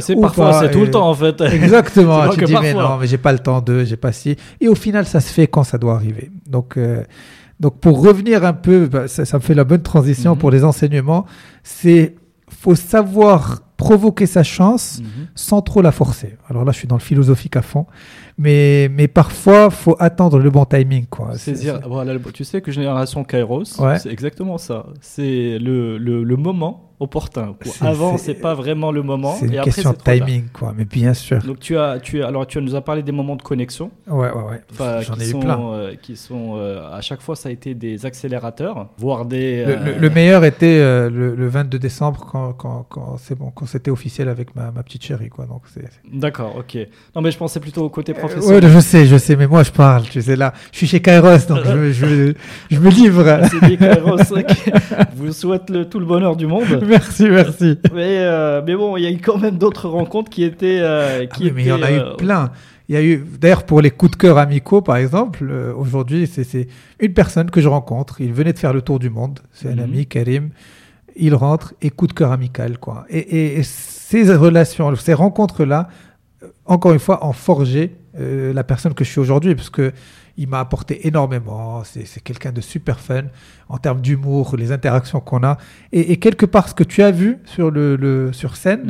C'est- parfois, c'est tout le temps en fait. Exactement. Tu dis, mais non, mais j'ai pas le temps de, j'ai pas si. Et au final, ça se fait quand ça doit arriver. Donc, euh, donc pour revenir un peu, bah, ça, ça me fait la bonne transition Mhm. pour les enseignements. C'est, faut savoir provoquer sa chance Mhm. sans trop la forcer. Alors là, je suis dans le philosophique à fond. Mais, mais parfois, faut attendre le bon timing, quoi. Saisir, voilà, tu sais que Génération Kairos, Ouais. c'est exactement ça. C'est le, le, le moment opportun. Avant, c'est- pas vraiment le moment. C'est et une après, question de tard. timing, quoi. Mais bien sûr. Donc tu as, tu as, alors tu nous as parlé des moments de connexion. Ouais, ouais, ouais. J'en ai eu plein. euh, qui sont euh, à chaque fois ça a été des accélérateurs, voire des. Le, euh, le- le meilleur était le, le 22 décembre quand, quand, quand c'est bon, quand c'était officiel avec ma, ma petite chérie, quoi. Donc c'est. D'accord, ok. Non mais je pensais plutôt au côté professionnel. ouais, je sais, je sais, mais moi je parle, tu sais là, je suis chez Kairos, donc je, je, je me livre. C'est Kairos qui vous souhaite tout le bonheur du monde. merci, merci. Mais, euh, mais bon, il y a eu quand même d'autres rencontres qui étaient. euh, Ah qui mais il y en a eu euh, plein. Il y a eu, d'ailleurs, pour les coups de cœur amicaux, par exemple, aujourd'hui, c'est une personne que je rencontre. Il venait de faire le tour du monde. C'est un Mhm. ami, Karim. Il rentre et coup de cœur amical, quoi. Et, et- et ces relations, ces rencontres-là, encore une fois, ont forgé la personne que je suis aujourd'hui, parce que il m'a apporté énormément. C'est quelqu'un de super fun en termes d'humour, les interactions qu'on a. Et, et quelque part, ce que tu as vu sur, le, le- sur scène,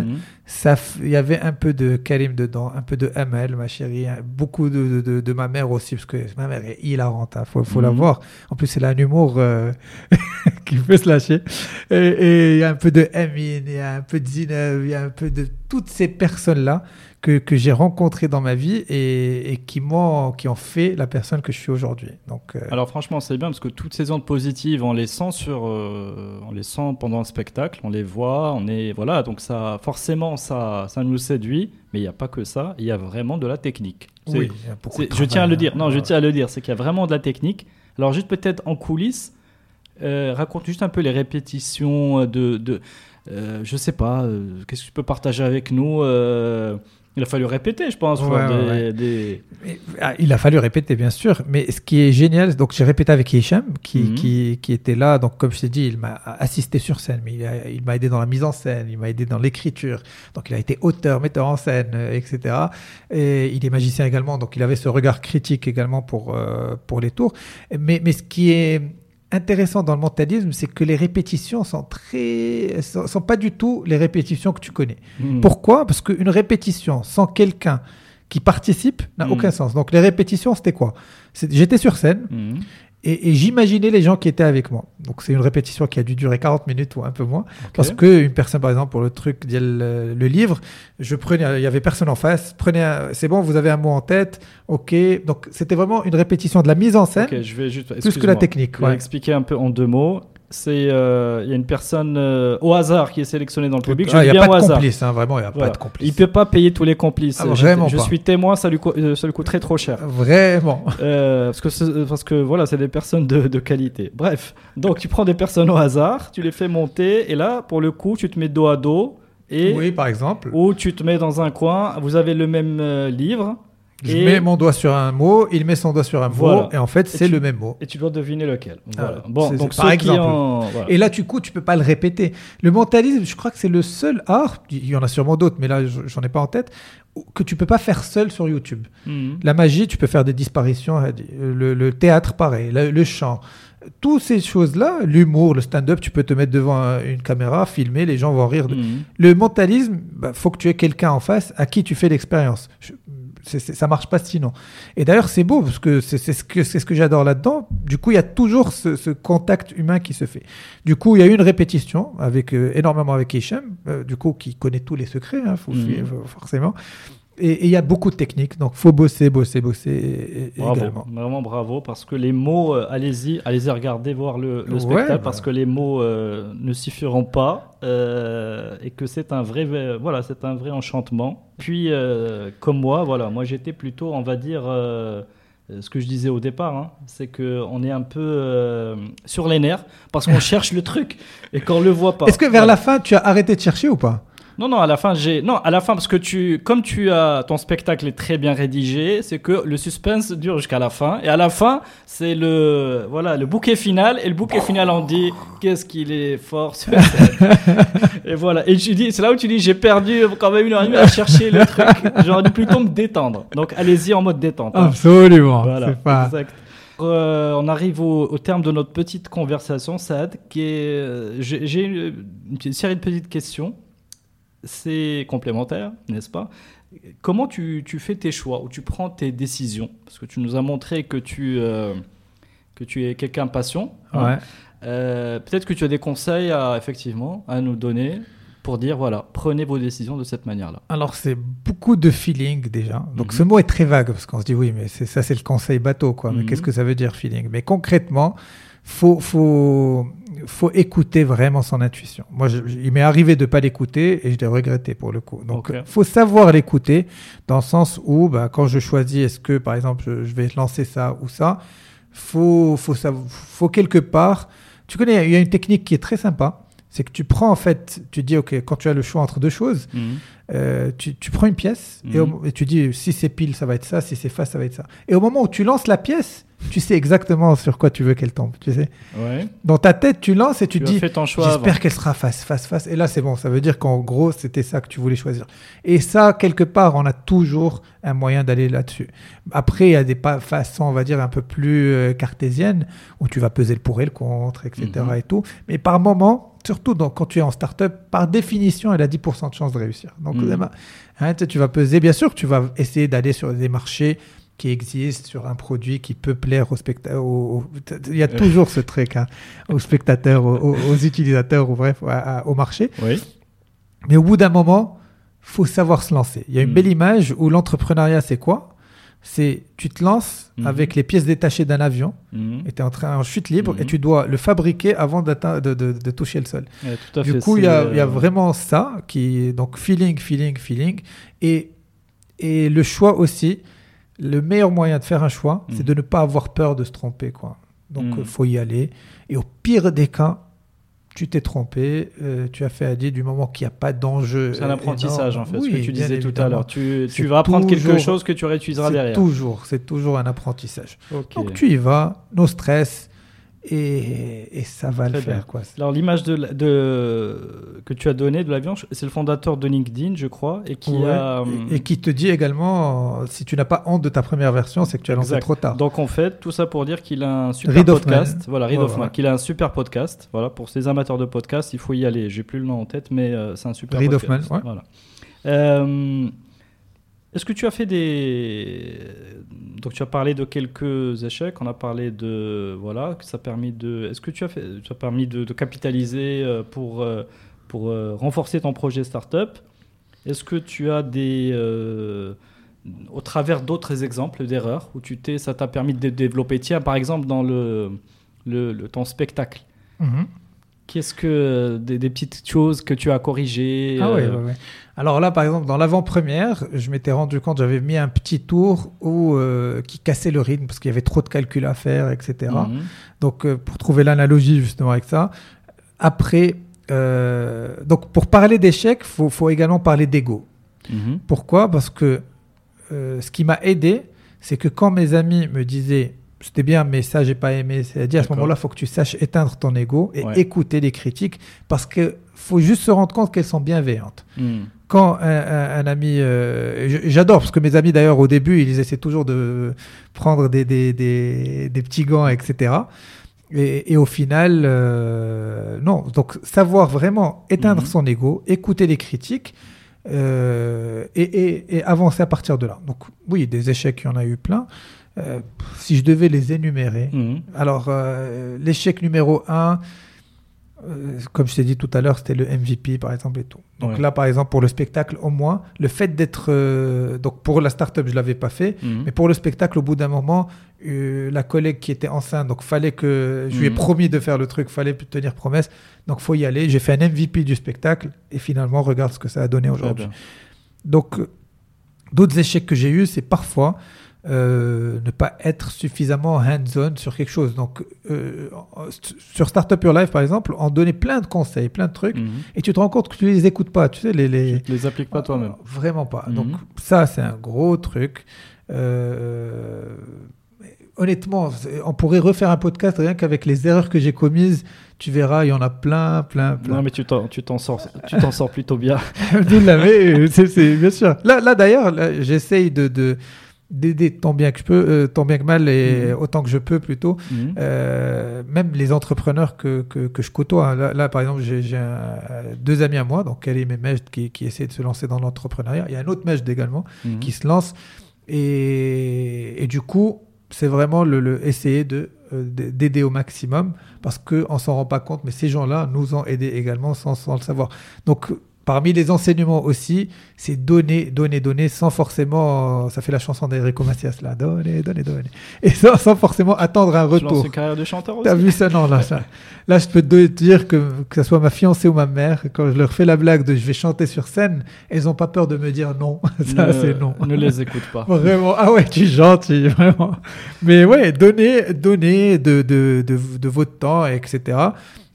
mhm. il y avait un peu de Karim dedans, un peu de Amel, ma chérie, hein, beaucoup de, de, de- de ma mère aussi, parce que ma mère est hilarante, hein, faut, faut la Mhm. voir. En plus, elle a un humour euh, qui peut se lâcher. Et et il y a un peu de Amine, il y a un peu de Zineb, il y a un peu de toutes ces personnes-là que, que j'ai rencontrées dans ma vie et, et qui m'ont, qui ont fait la personne que je suis aujourd'hui. Donc, euh, Alors franchement, c'est bien parce que toutes ces ondes positives, on les sent sur, euh, on les sent pendant le spectacle, on les voit, on est voilà, donc ça, forcément, ça, ça nous séduit. Mais il n'y a pas que ça, il y a vraiment de la technique. C'est- oui, il y a beaucoup de je tiens à le dire. Non, hein. je tiens à le dire, c'est qu'il y a vraiment de la technique. Alors juste peut-être en coulisses, euh, raconte juste un peu les répétitions de, de euh, je sais pas, euh, qu'est-ce que tu peux partager avec nous euh, Il a fallu répéter, je pense. Ouais, Flore, ouais, des- ouais. des- Mais, ah, il a fallu répéter, bien sûr. Mais ce qui est génial, donc j'ai répété avec Hicham, qui, Mhm. qui, qui était là. Donc, comme je t'ai dit, il m'a assisté sur scène, mais il m'a aidé dans la mise en scène, il m'a aidé dans l'écriture. Donc, il a été auteur, metteur en scène, euh, etc. Et il est magicien également, donc il avait ce regard critique également pour, euh, pour les tours. Mais, mais ce qui est intéressant dans le mentalisme, c'est que les répétitions sont très, sont, sont pas du tout les répétitions que tu connais. Mhm. Pourquoi? Parce qu'une répétition sans quelqu'un qui participe n'a Mhm. aucun sens. Donc les répétitions, c'était quoi? J'étais sur scène Mhm. Et, et j'imaginais les gens qui étaient avec moi. Donc c'est une répétition qui a dû durer 40 minutes ou un peu moins. Parce que une personne, par exemple, pour le truc, le, le livre, je prenais, il y avait personne en face. Prenez, c'est bon, vous avez un mot en tête, ok. Donc c'était vraiment une répétition de la mise en scène Ok, je vais juste. plus que la technique. Je vais ouais. expliquer un peu en deux mots. C'est euh, il y a une personne euh, au hasard qui est sélectionnée dans le public. Je Ah, dis Il n'y bien a pas au de hasard. complice, hein, vraiment, il n'y a Voilà. pas de complice. Il peut pas payer tous les complices. Ah, Je- vraiment je, pas. suis témoin, ça lui, euh, ça lui coûterait trop cher. Vraiment. Euh, parce que parce que voilà, c'est des personnes de, de qualité. Bref, donc tu prends des personnes au hasard, tu les fais monter, et là, pour le coup, tu te mets dos à dos, et Oui, par exemple. ou tu te mets dans un coin. Vous avez le même euh, livre, Je et- mets mon doigt sur un mot, il met son doigt sur un Voilà. mot, et en fait, c'est tu- le même mot. et tu dois deviner lequel. Voilà. Ah, bon, donc par exemple. en- voilà. Et là, du coup, tu peux pas le répéter. Le mentalisme, je crois que c'est le seul art, il y en a sûrement d'autres, mais là, je- j'en ai pas en tête, que tu peux pas faire seul sur YouTube. Mhm. La magie, tu peux faire des disparitions, euh, le, le théâtre, pareil, le, le chant. Toutes ces choses-là, l'humour, le stand-up, tu peux te mettre devant un- une caméra, filmer, les gens vont rire. de- Mhm. Le mentalisme, bah, faut que tu aies quelqu'un en face à qui tu fais l'expérience. Je- c'est- c'est- ça marche pas sinon. Et d'ailleurs, c'est beau parce que c'est c'est ce que, c'est ce que j'adore là-dedans. Du coup, il y a toujours ce, ce contact humain qui se fait. Du coup, il y a eu une répétition avec euh, énormément avec Hicham, euh, du coup, qui connaît tous les secrets, hein, faut Mhm. suivre, forcément. Et il y a beaucoup de techniques, donc faut bosser, bosser, bosser Bravo, également. vraiment bravo, parce que les mots, euh, allez-y, allez-y regarder, voir le, le Ouais, spectacle, bah. parce que les mots euh, ne suffiront pas, euh, et que c'est un vrai, voilà, c'est un vrai enchantement. Puis, comme moi, voilà, moi j'étais plutôt, on va dire, ce que je disais au départ, hein, c'est que on est un peu euh, sur les nerfs, parce qu'on cherche le truc, et qu'on le voit pas. Est-ce que vers la fin, tu as arrêté de chercher ou pas? Non, non, à la fin, j'ai. Non, à la fin, parce que tu. Comme tu as. Ton spectacle est très bien rédigé, c'est que le suspense dure jusqu'à la fin. Et à la fin, c'est le. Voilà, le bouquet final. Et le bouquet final, on dit qu'est-ce qu'il est fort. Et voilà. Et tu dis, c'est là où tu dis, j'ai perdu quand même une heure et demie à chercher le truc. J'aurais dû plutôt me détendre. Donc, allez-y en mode détente. hein. Absolument. Voilà, pas... exact. Euh, on arrive au, au terme de notre petite conversation, Saad, qui est. euh, J'ai une, série de petites questions. C'est complémentaire, n'est-ce pas? Comment tu, tu fais tes choix ou tu prends tes décisions? Parce que tu nous as montré que tu, euh, que tu es quelqu'un patient. hein. Ouais. Euh, Peut-être que tu as des conseils à, effectivement à nous donner pour dire voilà, prenez vos décisions de cette manière-là. Alors, c'est beaucoup de feeling déjà. Donc, Mhm. ce mot est très vague parce qu'on se dit oui, mais ça, c'est le conseil bateau, quoi. Mais Mhm. qu'est-ce que ça veut dire feeling? Mais concrètement, faut, faut, faut écouter vraiment son intuition. Moi, je- je- il m'est arrivé de pas l'écouter et je l'ai regretté pour le coup. Donc, Ok. faut savoir l'écouter dans le sens où, bah, quand je choisis, est-ce que, par exemple, je, je vais lancer ça ou ça, faut, faut, quelque part. Tu connais, il y a une technique qui est très sympa. C'est que tu prends en fait, tu dis, ok, quand tu as le choix entre deux choses, euh, tu, tu prends une pièce et, au- Mhm. et tu dis si c'est pile, ça va être ça, si c'est face, ça va être ça. Et au moment où tu lances la pièce, tu sais exactement sur quoi tu veux qu'elle tombe. Tu sais, Ouais. dans ta tête, tu lances et tu, Tu, dis j'espère qu'elle sera face, face, face. Et là, c'est bon. Ça veut dire qu'en gros, c'était ça que tu voulais choisir. Et ça, quelque part, on a toujours un moyen d'aller là-dessus. Après, il y a des façons, on va dire, un peu plus euh, cartésiennes où tu vas peser le pour et le contre, etc. Mhm. et tout. Mais par moment, surtout quand tu es en start-up, par définition, elle a 10% de chance de réussir. Donc, Mhm. Hein, tu vas peser. Bien sûr tu vas essayer d'aller sur des marchés qui existent, sur un produit qui peut plaire aux spectateurs. Il y a toujours ce truc hein, aux spectateurs, aux, utilisateurs, ou bref, à- à- au marché. Oui. Mais au bout d'un moment, faut savoir se lancer. Il y a une Mhm. belle image où l'entrepreneuriat, c'est quoi? C'est tu te lances Mhm. avec les pièces détachées d'un avion Mhm. et tu es en train en chute libre et tu dois le fabriquer avant de, de- de toucher le sol. Ouais, tout à Du fait, coup, il y, a- il y a euh, vraiment ça qui est donc feeling, feeling, feeling. Et, et le choix aussi, le meilleur moyen de faire un choix, c'est de ne pas avoir peur de se tromper. Quoi. Donc, il faut y aller. Et au pire des cas, tu t'es trompé, euh, tu as fait à dire du moment qu'il n'y a pas d'enjeu. C'est un euh, apprentissage en fait, ce Oui, que tu disais tout à l'heure. Tu, vas apprendre quelque chose que tu réutiliseras derrière. toujours, c'est toujours un apprentissage. Donc tu y vas, no stress. Et, et ça va Très le bien. faire. Quoi. Alors l'image de, que tu as donnée de l'avion, c'est le fondateur de LinkedIn, je crois, et qui Ouais. a... Et, et qui te dit également, euh, si tu n'as pas honte de ta première version, c'est que tu as lancé Exact. trop tard. Donc en fait, tout ça pour dire qu'il a un super Hoffman. podcast. Voilà, Reid Ouais, Hoffman, ouais. qu'il a un super podcast. Voilà, pour ces amateurs de podcast, il faut y aller. J'ai plus le nom en tête, mais euh, c'est un super Reid podcast. Hoffman. Voilà. Euh, Est-ce que tu as fait des donc tu as parlé de quelques échecs, on a parlé de voilà que ça a permis de est-ce que tu as fait permis de, capitaliser euh, pour euh, pour euh, renforcer ton projet startup? Est-ce que tu as des au travers d'autres exemples d'erreurs où tu t'es ça t'a permis de dé- développer? Tiens par exemple dans le, le, ton spectacle. Mhm. Qu'est-ce que des, des petites choses que tu as corrigées Ah ouais, euh. Alors là, par exemple, dans l'avant-première, je m'étais rendu compte, j'avais mis un petit tour où, euh, qui cassait le rythme parce qu'il y avait trop de calculs à faire, etc. mhm. Donc, euh, pour trouver l'analogie justement avec ça. Après, euh, donc pour parler d'échec, faut, faut également parler d'ego. Mhm. Pourquoi? Parce que ce qui m'a aidé, c'est que quand mes amis me disaient c'était bien, mais ça, j'ai pas aimé, c'est-à-dire à ce moment-là, il faut que tu saches éteindre ton ego et Ouais. écouter les critiques parce que faut juste se rendre compte qu'elles sont bienveillantes. Mhm. Quand un, un- un ami, euh, j'adore parce que mes amis d'ailleurs au début ils essaient toujours de prendre des, des, des, des petits gants, etc. Et, et au final, euh, non. Donc savoir vraiment éteindre Mhm. son ego, écouter les critiques euh, et, et- et avancer à partir de là. Donc oui, des échecs, il y en a eu plein. Euh, si je devais les énumérer, Mhm. alors, euh, l'échec numéro un, euh, comme je t'ai dit tout à l'heure, c'était le MVP, par exemple, et tout. Donc Ouais. là, par exemple, pour le spectacle, au moins, le fait d'être... donc, pour la startup, je l'avais pas fait. Mhm. Mais pour le spectacle, au bout d'un moment, la collègue qui était enceinte, donc fallait que... Je lui ai Mhm. promis de faire le truc, fallait tenir promesse. Donc, faut y aller. J'ai fait un MVP du spectacle. Et finalement, regarde ce que ça a donné aujourd'hui. Donc, d'autres échecs que j'ai eus, c'est parfois euh, ne pas être suffisamment hands-on sur quelque chose. Donc, euh, sur Startup Your Life, par exemple, on donnait plein de conseils, plein de trucs, Mhm. et tu te rends compte que tu les écoutes pas. Tu sais, les, les... Tu les appliques pas toi-même. Vraiment pas. Mhm. Donc, ça, c'est un gros truc. Euh, Honnêtement, on pourrait refaire un podcast rien qu'avec les erreurs que j'ai commises. Tu verras, il y en a plein, plein, plein. Non, mais tu t'en, tu t'en sors, tu t'en sors plutôt bien. Mais, c'est, bien sûr. Là, là d'ailleurs, j'essaye de, de- d'aider tant bien que je peux, euh, tant bien que mal, et Mhm. autant que je peux plutôt, Mhm. euh, même les entrepreneurs que, que, que je côtoie. hein. Là, là, par exemple, j'ai, un- deux amis à moi, donc Karim et Majd, qui, qui essaient de se lancer dans l'entrepreneuriat. Il y a un autre Majd également Mhm. qui se lance. Et, et du coup, c'est vraiment le, le essayer de, euh, d'aider au maximum parce qu'on ne s'en rend pas compte, mais ces gens-là nous ont aidés également sans, sans le savoir. Donc, parmi les enseignements aussi, c'est donner, donner, donner sans forcément. Ça fait la chanson d'Enrico Macias là, donner, donner, donner. Et sans, sans forcément attendre un Tu lances retour. une carrière de chanteur aussi T'as vu ça? Non, là, ça. Là, je peux te dire que, que ce soit ma fiancée ou ma mère, quand je leur fais la blague de je vais chanter sur scène, elles n'ont pas peur de me dire non. Ça, c'est non. Ne les écoute pas. Vraiment. Ah ouais, tu es gentil, vraiment. Mais ouais, donnez, donnez de, de, de, de votre temps, etc.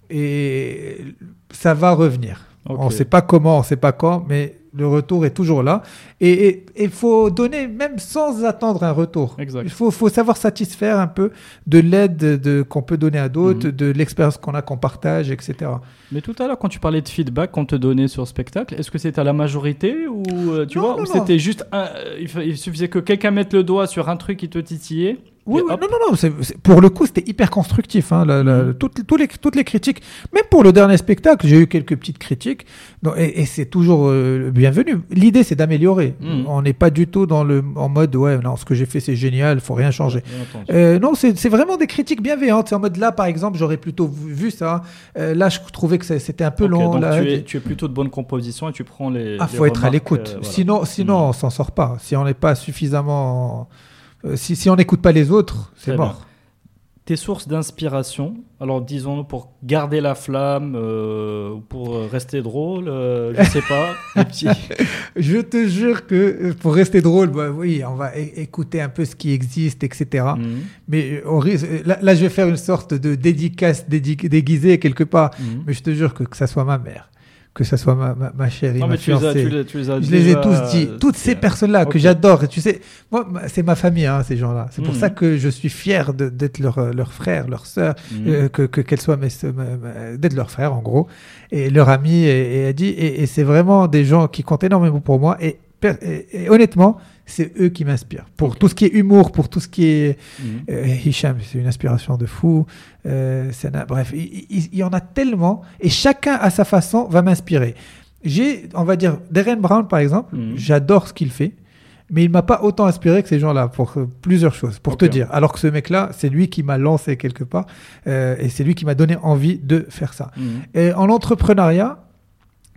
Et ça va revenir. On ne sait pas comment, on ne sait pas quand, mais le retour est toujours là. Et il faut donner même sans attendre un retour. Exact. Il faut, faut savoir satisfaire un peu de l'aide de, qu'on peut donner à d'autres, Mhm. de l'expérience qu'on a, qu'on partage, etc. Mais tout à l'heure, quand tu parlais de feedback qu'on te donnait sur le spectacle, est-ce que c'était à la majorité ou euh, tu Non, vois, non, ou c'était juste un- euh, il suffisait que quelqu'un mette le doigt sur un truc qui te titillait? Oui, non, non, non. pour le coup, c'était hyper constructif. Hein, la- la- Mhm. toutes, les, toutes les critiques, même pour le dernier spectacle, j'ai eu quelques petites critiques. Donc, et et c'est toujours euh, bienvenu. L'idée, c'est d'améliorer. Mhm. On n'est pas du tout dans le, en mode, ouais, non, ce que j'ai fait, c'est génial, faut rien changer. Euh, non, c'est vraiment des critiques bienveillantes. C'est en mode là, par exemple, j'aurais plutôt vu, vu ça. Euh, là, je trouvais que c'était un peu long. donc là. tu, es, tu es plutôt de bonne composition et tu prends les. Ah, les faut être à l'écoute. voilà. Sinon, sinon, Mhm. on s'en sort pas. Si on n'est pas suffisamment, euh, si, si on n'écoute pas les autres, c'est mort. Tes sources d'inspiration, alors disons pour garder la flamme, euh, ou pour euh, rester drôle, euh, je sais pas, petits. Je te jure que pour rester drôle, bah oui, on va écouter un peu ce qui existe, etc. Mhm. Mais on risque- là, là, je vais faire une sorte de dédicace dédi- déguisée quelque part. Mhm. Mais je te jure que que ça soit ma mère, que ce soit ma, ma, ma chérie, Non, ma mais tu les, as, fiancée. tu, les, tu les as Je les ai tous dit. Toutes ces personnes-là que j'adore. Et tu sais, moi, c'est ma famille, hein, ces gens-là. C'est pour Mhm. ça que je suis fier d'être leur, euh, leur frère, leur sœur, Mhm. euh, que que- qu'elles soient mes, ma- ma- d'être leur frère, en gros, et leur ami. Et, et et, et c'est vraiment des gens qui comptent énormément pour moi. Et, et- et honnêtement, c'est eux qui m'inspirent. Pour tout ce qui est humour, pour tout ce qui est Mhm. euh, Hicham, c'est une inspiration de fou. Euh, Sana- bref, il, y en a tellement et chacun à sa façon va m'inspirer. J'ai, on va dire, Darren Brown par exemple, Mhm. j'adore ce qu'il fait, mais il m'a pas autant inspiré que ces gens-là pour euh, plusieurs choses. Pour te dire, alors que ce mec-là, c'est lui qui m'a lancé quelque part euh, et c'est lui qui m'a donné envie de faire ça. Mhm. Et en entrepreneuriat,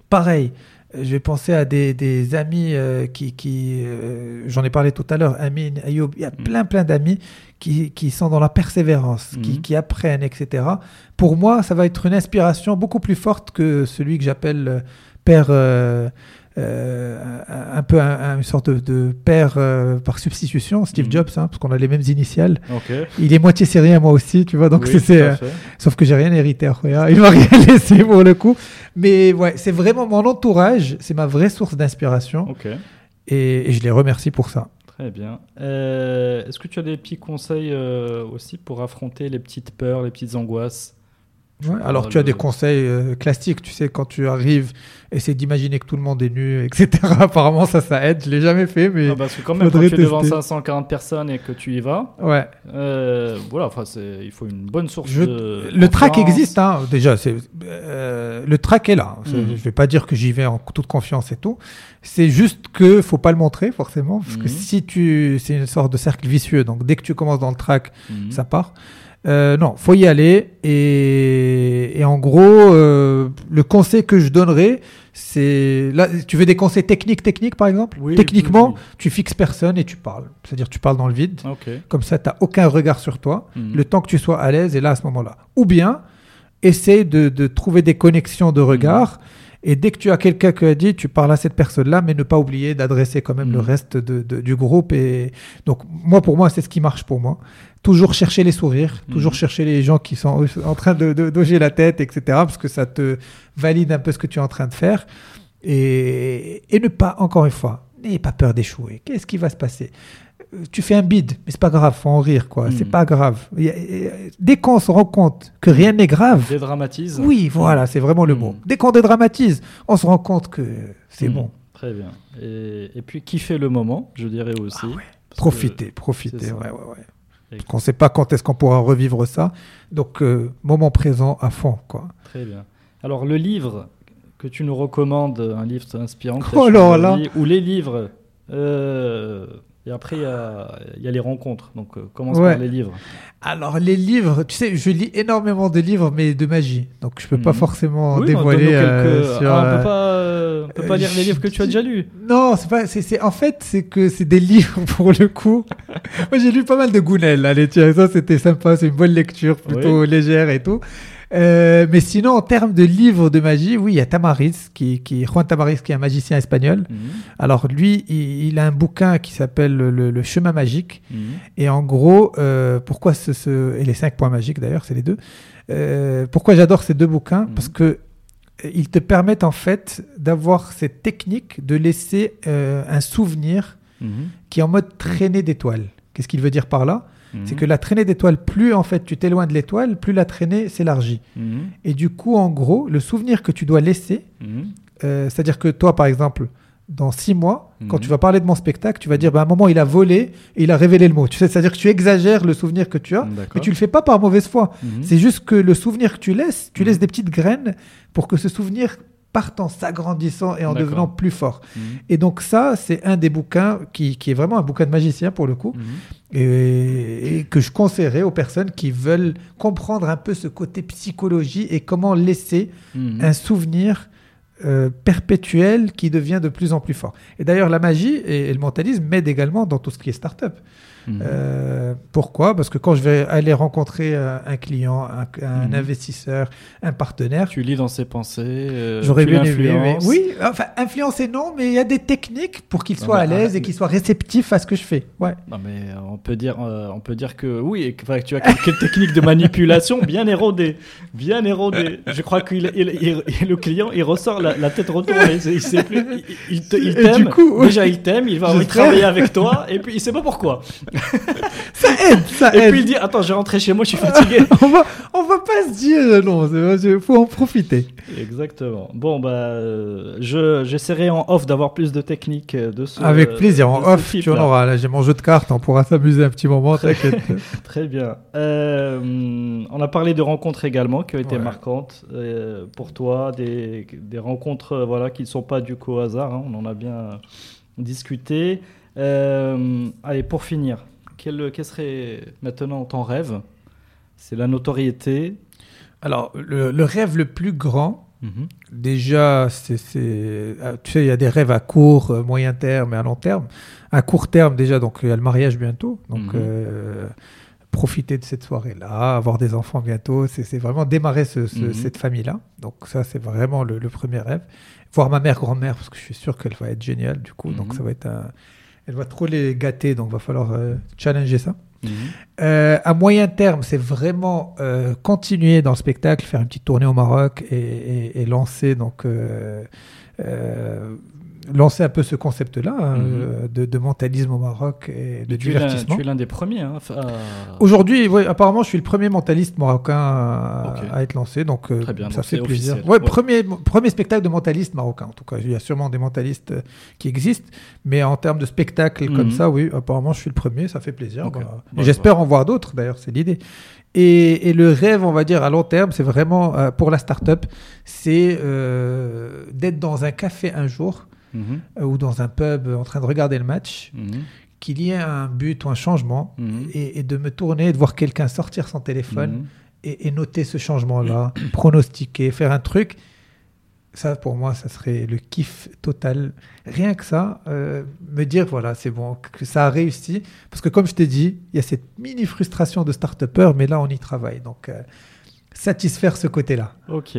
pareil. Euh, Je vais penser à des, des amis euh, qui, qui euh, j'en ai parlé tout à l'heure, Amin, Ayoub, il y a Mhm. plein plein d'amis qui, qui sont dans la persévérance, qui, Mhm. qui apprennent, etc. Pour moi, ça va être une inspiration beaucoup plus forte que celui que j'appelle père, euh, euh, un, peu un- un- une sorte de, de père euh, par substitution, Steve Mhm. Jobs, hein, parce qu'on a les mêmes initiales. Il est moitié syrien, moi aussi, tu vois, donc Oui, c'est- euh. Sauf que j'ai rien hérité Roya. Il m'a rien laissé pour le coup. Mais ouais, c'est vraiment mon entourage, c'est ma vraie source d'inspiration. Et, et je les remercie pour ça. Très bien. Est-ce que tu as des petits conseils aussi pour affronter les petites peurs, les petites angoisses? Ouais, alors tu as le- des conseils euh, classiques, tu sais, quand tu arrives, essaie d'imaginer que tout le monde est nu, etc. Apparemment, ça, ça aide. Je l'ai jamais fait, mais Ah, Parce que quand même, quand tu es devant tester. 540 personnes et que tu y vas, ouais. euh, voilà, enfin, c'est- il faut une bonne source Je- de. le track existe, hein, déjà. C'est, euh, le track est là. Mhm. Je vais pas dire que j'y vais en toute confiance et tout. C'est juste que faut pas le montrer forcément, parce que si tu, c'est une sorte de cercle vicieux. Donc dès que tu commences dans le track, Mhm. ça part. Euh, non, faut y aller. Et, et en gros, euh, le conseil que je donnerais, c'est là, tu veux des conseils techniques, techniques par exemple? Oui, Techniquement, oui, tu fixes personne et tu parles. C'est-à-dire, tu parles dans le vide. Ok. Comme ça, tu n'as aucun regard sur toi. Mhm. Le temps que tu sois à l'aise et là à ce moment-là. Ou bien, essaie de, de trouver des connexions de regard. Et dès que tu as quelqu'un qui a dit, tu parles à cette personne-là, mais ne pas oublier d'adresser quand même Mhm. le reste de- de- du groupe. Et donc, moi, pour moi, c'est ce qui marche pour moi. Toujours chercher les sourires, Mhm. toujours chercher les gens qui sont en train de, de doger la tête, etc. Parce que ça te valide un peu ce que tu es en train de faire. Et, et ne pas, encore une fois, n'ayez pas peur d'échouer. Qu'est-ce qui va se passer? Euh, tu fais un bid, mais c'est pas grave, faut en rire, quoi. Mhm. C'est pas grave. Dès qu'on se rend compte que rien n'est grave, Dédramatise. oui, voilà, c'est vraiment le Mhm. mot. Dès qu'on dédramatise, on se rend compte que c'est Mhm. bon. Très bien. Et, et puis, kiffer le moment, je dirais aussi. Ah ouais. C'est ça. ouais, ouais, ouais. Qu'on sait pas quand est-ce qu'on pourra revivre ça. Donc, euh, moment présent à fond, quoi. Très bien. Alors, le livre que tu nous recommandes, un livre inspirant, Oh là ou les livres, euh, et après, il y y a les rencontres. Donc, euh, commence Ouais. par les livres. Alors, les livres, tu sais, je lis énormément de livres, mais de magie. Donc, je peux pas Mhm. forcément Oui, dévoiler donne-nous euh, quelques- sur. Ah, on peut pas, on peut pas euh, lire les livres que tu as déjà lus. Non, c'est pas. C'est, c'est- en fait, c'est que c'est des livres pour le coup. Moi, j'ai lu pas mal de Gounel. Allez, tiens, ça, c'était sympa. C'est une bonne lecture, plutôt légère et tout. Euh, mais sinon, en termes de livres de magie, oui, il y a Tamariz, qui, qui, Juan Tamariz, qui est un magicien espagnol. Mhm. Alors, lui, il, il a un bouquin qui s'appelle le, le chemin magique. Mhm. Et en gros, euh, pourquoi ce, ce- et les cinq points magiques d'ailleurs, c'est les deux. Euh, pourquoi j'adore ces deux bouquins? Mhm. Parce que ils te permettent en fait d'avoir cette technique de laisser euh, un souvenir Mhm. qui est en mode traînée d'étoiles. Qu'est-ce qu'il veut dire par là? Mhm. C'est que la traînée d'étoiles, plus en fait tu t'éloignes de l'étoile, plus la traînée s'élargit. Mhm. Et du coup, en gros, le souvenir que tu dois laisser, euh, c'est-à-dire que toi, par exemple, dans six mois, quand Mhm. tu vas parler de mon spectacle, tu vas dire, bah, à un moment, il a volé et il a révélé le mot. Tu sais, c'est-à-dire que tu exagères le souvenir que tu as, mais tu le fais pas par mauvaise foi. Mhm. C'est juste que le souvenir que tu laisses, tu Mhm. laisses des petites graines pour que ce souvenir parte en s'agrandissant et en devenant plus fort. Et donc ça, c'est un des bouquins qui, qui est vraiment un bouquin de magicien pour le coup, et, et que je conseillerais aux personnes qui veulent comprendre un peu ce côté psychologie et comment laisser un souvenir euh, perpétuel qui devient de plus en plus fort. Et d'ailleurs, la magie et, et le mentalisme m'aident également dans tout ce qui est start-up. Mhm. Euh, pourquoi? Parce que quand je vais aller rencontrer euh, un client, un, un Mhm. investisseur, un partenaire, Tu lis dans ses pensées. euh, j'aurais bien aimé. Oui, enfin, influencer non, mais il y a des techniques pour qu'il soit à l'aise arrête, et qu'il soit réceptif à ce que je fais. Ouais. Non mais euh, on peut dire, euh, on peut dire que oui, et que, tu as quelques techniques de manipulation bien érodées, bien érodées. Je crois que le client, il ressort la, la tête retournée. Il, sait plus, il, il t'aime. Déjà, il t'aime. Il va travailler avec toi, et puis il sait pas pourquoi. Ça aide, ça Et aide. puis il dit, attends, je vais rentrer chez moi, je suis fatigué. on va, on va pas se dire euh, non, il faut en profiter. Exactement. Bon bah, euh, je j'essaierai en off d'avoir plus de techniques euh, de ce. Avec plaisir, en off, tu en auras. Là, j'ai mon jeu de cartes, on pourra s'amuser un petit moment, t'inquiète. Très bien. Euh, on a parlé de rencontres également qui ont été Ouais. marquantes pour toi, des, des rencontres voilà, qui ne sont pas du coup au hasard, hein, on en a bien discuté. Euh, allez, pour finir, quel, quel serait maintenant ton rêve? C'est la notoriété. Alors, le, le rêve le plus grand, déjà, c'est, euh, tu sais, il y a des rêves à court, euh, moyen terme et à long terme. À court terme, déjà, donc il y a le mariage bientôt. Donc, Mhm. euh, profiter de cette soirée-là, avoir des enfants bientôt, c'est, vraiment démarrer ce- ce- Mhm. cette famille-là. Donc, ça, c'est vraiment le, le premier rêve. Voir ma mère, grand-mère, parce que je suis sûr qu'elle va être géniale, du coup. Donc, Mhm. ça va être un. Elle va trop les gâter, donc va falloir euh, challenger ça. Mhm. Euh, à moyen terme, c'est vraiment euh, continuer dans le spectacle, faire une petite tournée au Maroc et, et- et lancer donc lancer un peu ce concept-là hein, Mhm. de, de mentalisme au Maroc et de tu, es divertissement. tu es l'un des premiers. hein, à- Aujourd'hui, oui, apparemment, je suis le premier mentaliste marocain à, être lancé, donc euh, Très bien, ça donc fait plaisir. Ouais, Ouais. Premier, premier spectacle de mentaliste marocain, en tout cas. Il y a sûrement des mentalistes euh, qui existent, mais en termes de spectacle comme Mhm. ça, oui, apparemment, je suis le premier, ça fait plaisir. Bah, Bah, J'espère en voir d'autres, d'ailleurs, c'est l'idée. Et, et le rêve, on va dire, à long terme, c'est vraiment, euh, pour la start-up, c'est euh, d'être dans un café un jour Mhm. euh, ou dans un pub en train de regarder le match, Mhm. qu'il y ait un but ou un changement Mhm. et, et de me tourner, et de voir quelqu'un sortir son téléphone et, et noter ce changement-là, pronostiquer, faire un truc. Ça, pour moi, ça serait le kiff total. Rien que ça, euh, me dire, voilà, c'est bon, que ça a réussi. Parce que comme je t'ai dit, il y a cette mini frustration de start-upper, mais là, on y travaille. Donc, euh, satisfaire ce côté-là. Ok.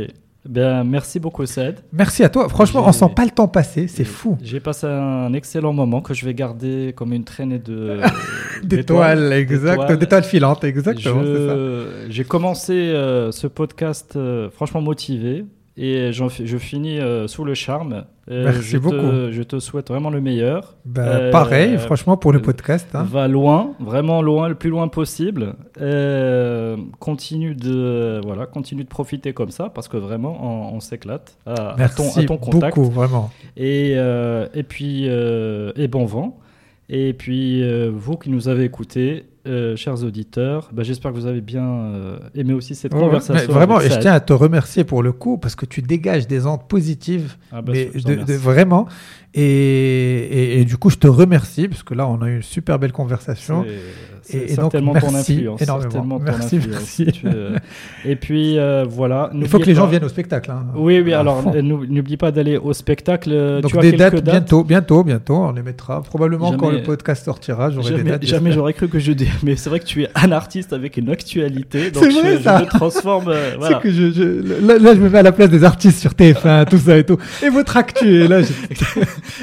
Merci beaucoup, Said. Merci à toi. Franchement, on sent pas le temps passer. C'est fou. J'ai passé un excellent moment que je vais garder comme une traînée de D'étoiles, exact. d'étoiles. Filantes, exactement. J'ai commencé euh, ce podcast euh, franchement motivé et je finis euh, sous le charme. Euh, Merci je te- beaucoup. je te souhaite vraiment le meilleur. Bah, Euh, pareil, franchement, pour le podcast. hein. Va loin, vraiment loin, le plus loin possible. Continue de voilà, continue de profiter comme ça parce que vraiment on, on s'éclate à, à ton, Merci à ton contact. beaucoup, vraiment. Et, et puis, et bon vent. Et puis, vous qui nous avez écoutés, euh, chers auditeurs, bah, j'espère que vous avez bien euh, aimé aussi cette Ouais, conversation. Vraiment, et je tiens à te remercier pour le coup, parce que tu dégages des ondes positives, Ah, bah, mais de, de- vraiment. Et, et- et du coup, je te remercie, parce que là, on a eu une super belle conversation. Et- C'est et donc, certainement ton merci influence. énormément. ton Merci, influence. merci. Euh, et puis, euh, voilà. Il faut que les gens viennent au spectacle. hein. Oui, oui, À alors euh, n'ou- n'oublie pas d'aller au spectacle. Euh, Donc tu des dates, bientôt, bientôt, bientôt, on les mettra. Probablement quand le podcast sortira, j'aurai des Jamais, dates. jamais j'espère. j'aurais cru que je dis. Mais c'est vrai que tu es un artiste avec une actualité. Donc vrai, je, ça. je me transforme. euh, voilà. C'est que je, je- là, là, je me mets à la place des artistes sur TF1, tout ça et tout. Et votre actu là,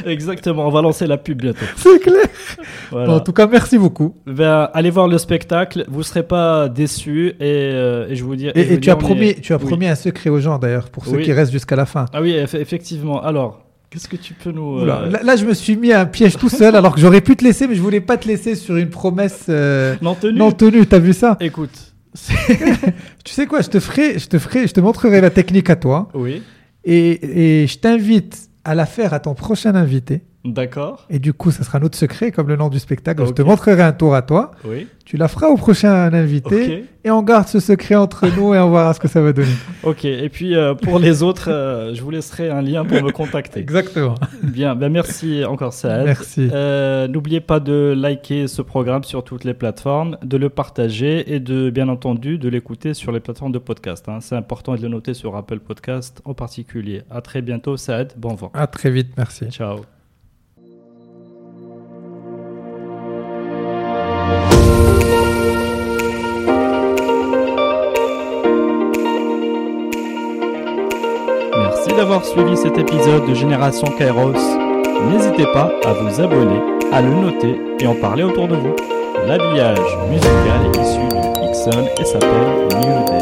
Exactement, on va lancer la pub bientôt. c'est clair. En tout cas, merci beaucoup. Ben, allez voir le spectacle, vous serez pas déçus et, euh, et je vous dis. Et, vous et dis, tu as promis, est- tu as Oui. promis un secret aux gens d'ailleurs, pour ceux Oui. qui restent jusqu'à la fin. Ah oui, eff- effectivement. Alors, qu'est-ce que tu peux nous. euh, là, je me suis mis à un piège tout seul, alors que j'aurais pu te laisser, mais je voulais pas te laisser sur une promesse euh, Non tenue non tenue. T'as vu ça? Écoute. Tu sais quoi Je te ferai, je te ferai, je te montrerai la technique à toi, Oui, et, et je t'invite à la faire à ton prochain invité. D'accord. Et du coup, ça sera notre secret, comme le nom du spectacle. Je te montrerai un tour à toi. Oui. Tu la feras au prochain invité. Ok. Et on garde ce secret entre nous et on verra ce que ça va donner. Ok. Et puis euh, pour les autres, euh, je vous laisserai un lien pour me contacter. Exactement. Bien. Ben, merci encore, Saad. Merci. Euh, N'oubliez pas de liker ce programme sur toutes les plateformes, de le partager et de, bien entendu, de l'écouter sur les plateformes de podcast. hein. C'est important de le noter sur Apple Podcast en particulier. À très bientôt, Saad. Bon vent. À très vite. Merci. Ciao. D'avoir suivi cet épisode de Génération Kairos. N'hésitez pas à vous abonner, à le noter et en parler autour de vous. L'habillage musical est issu de Ixon et s'appelle New Day.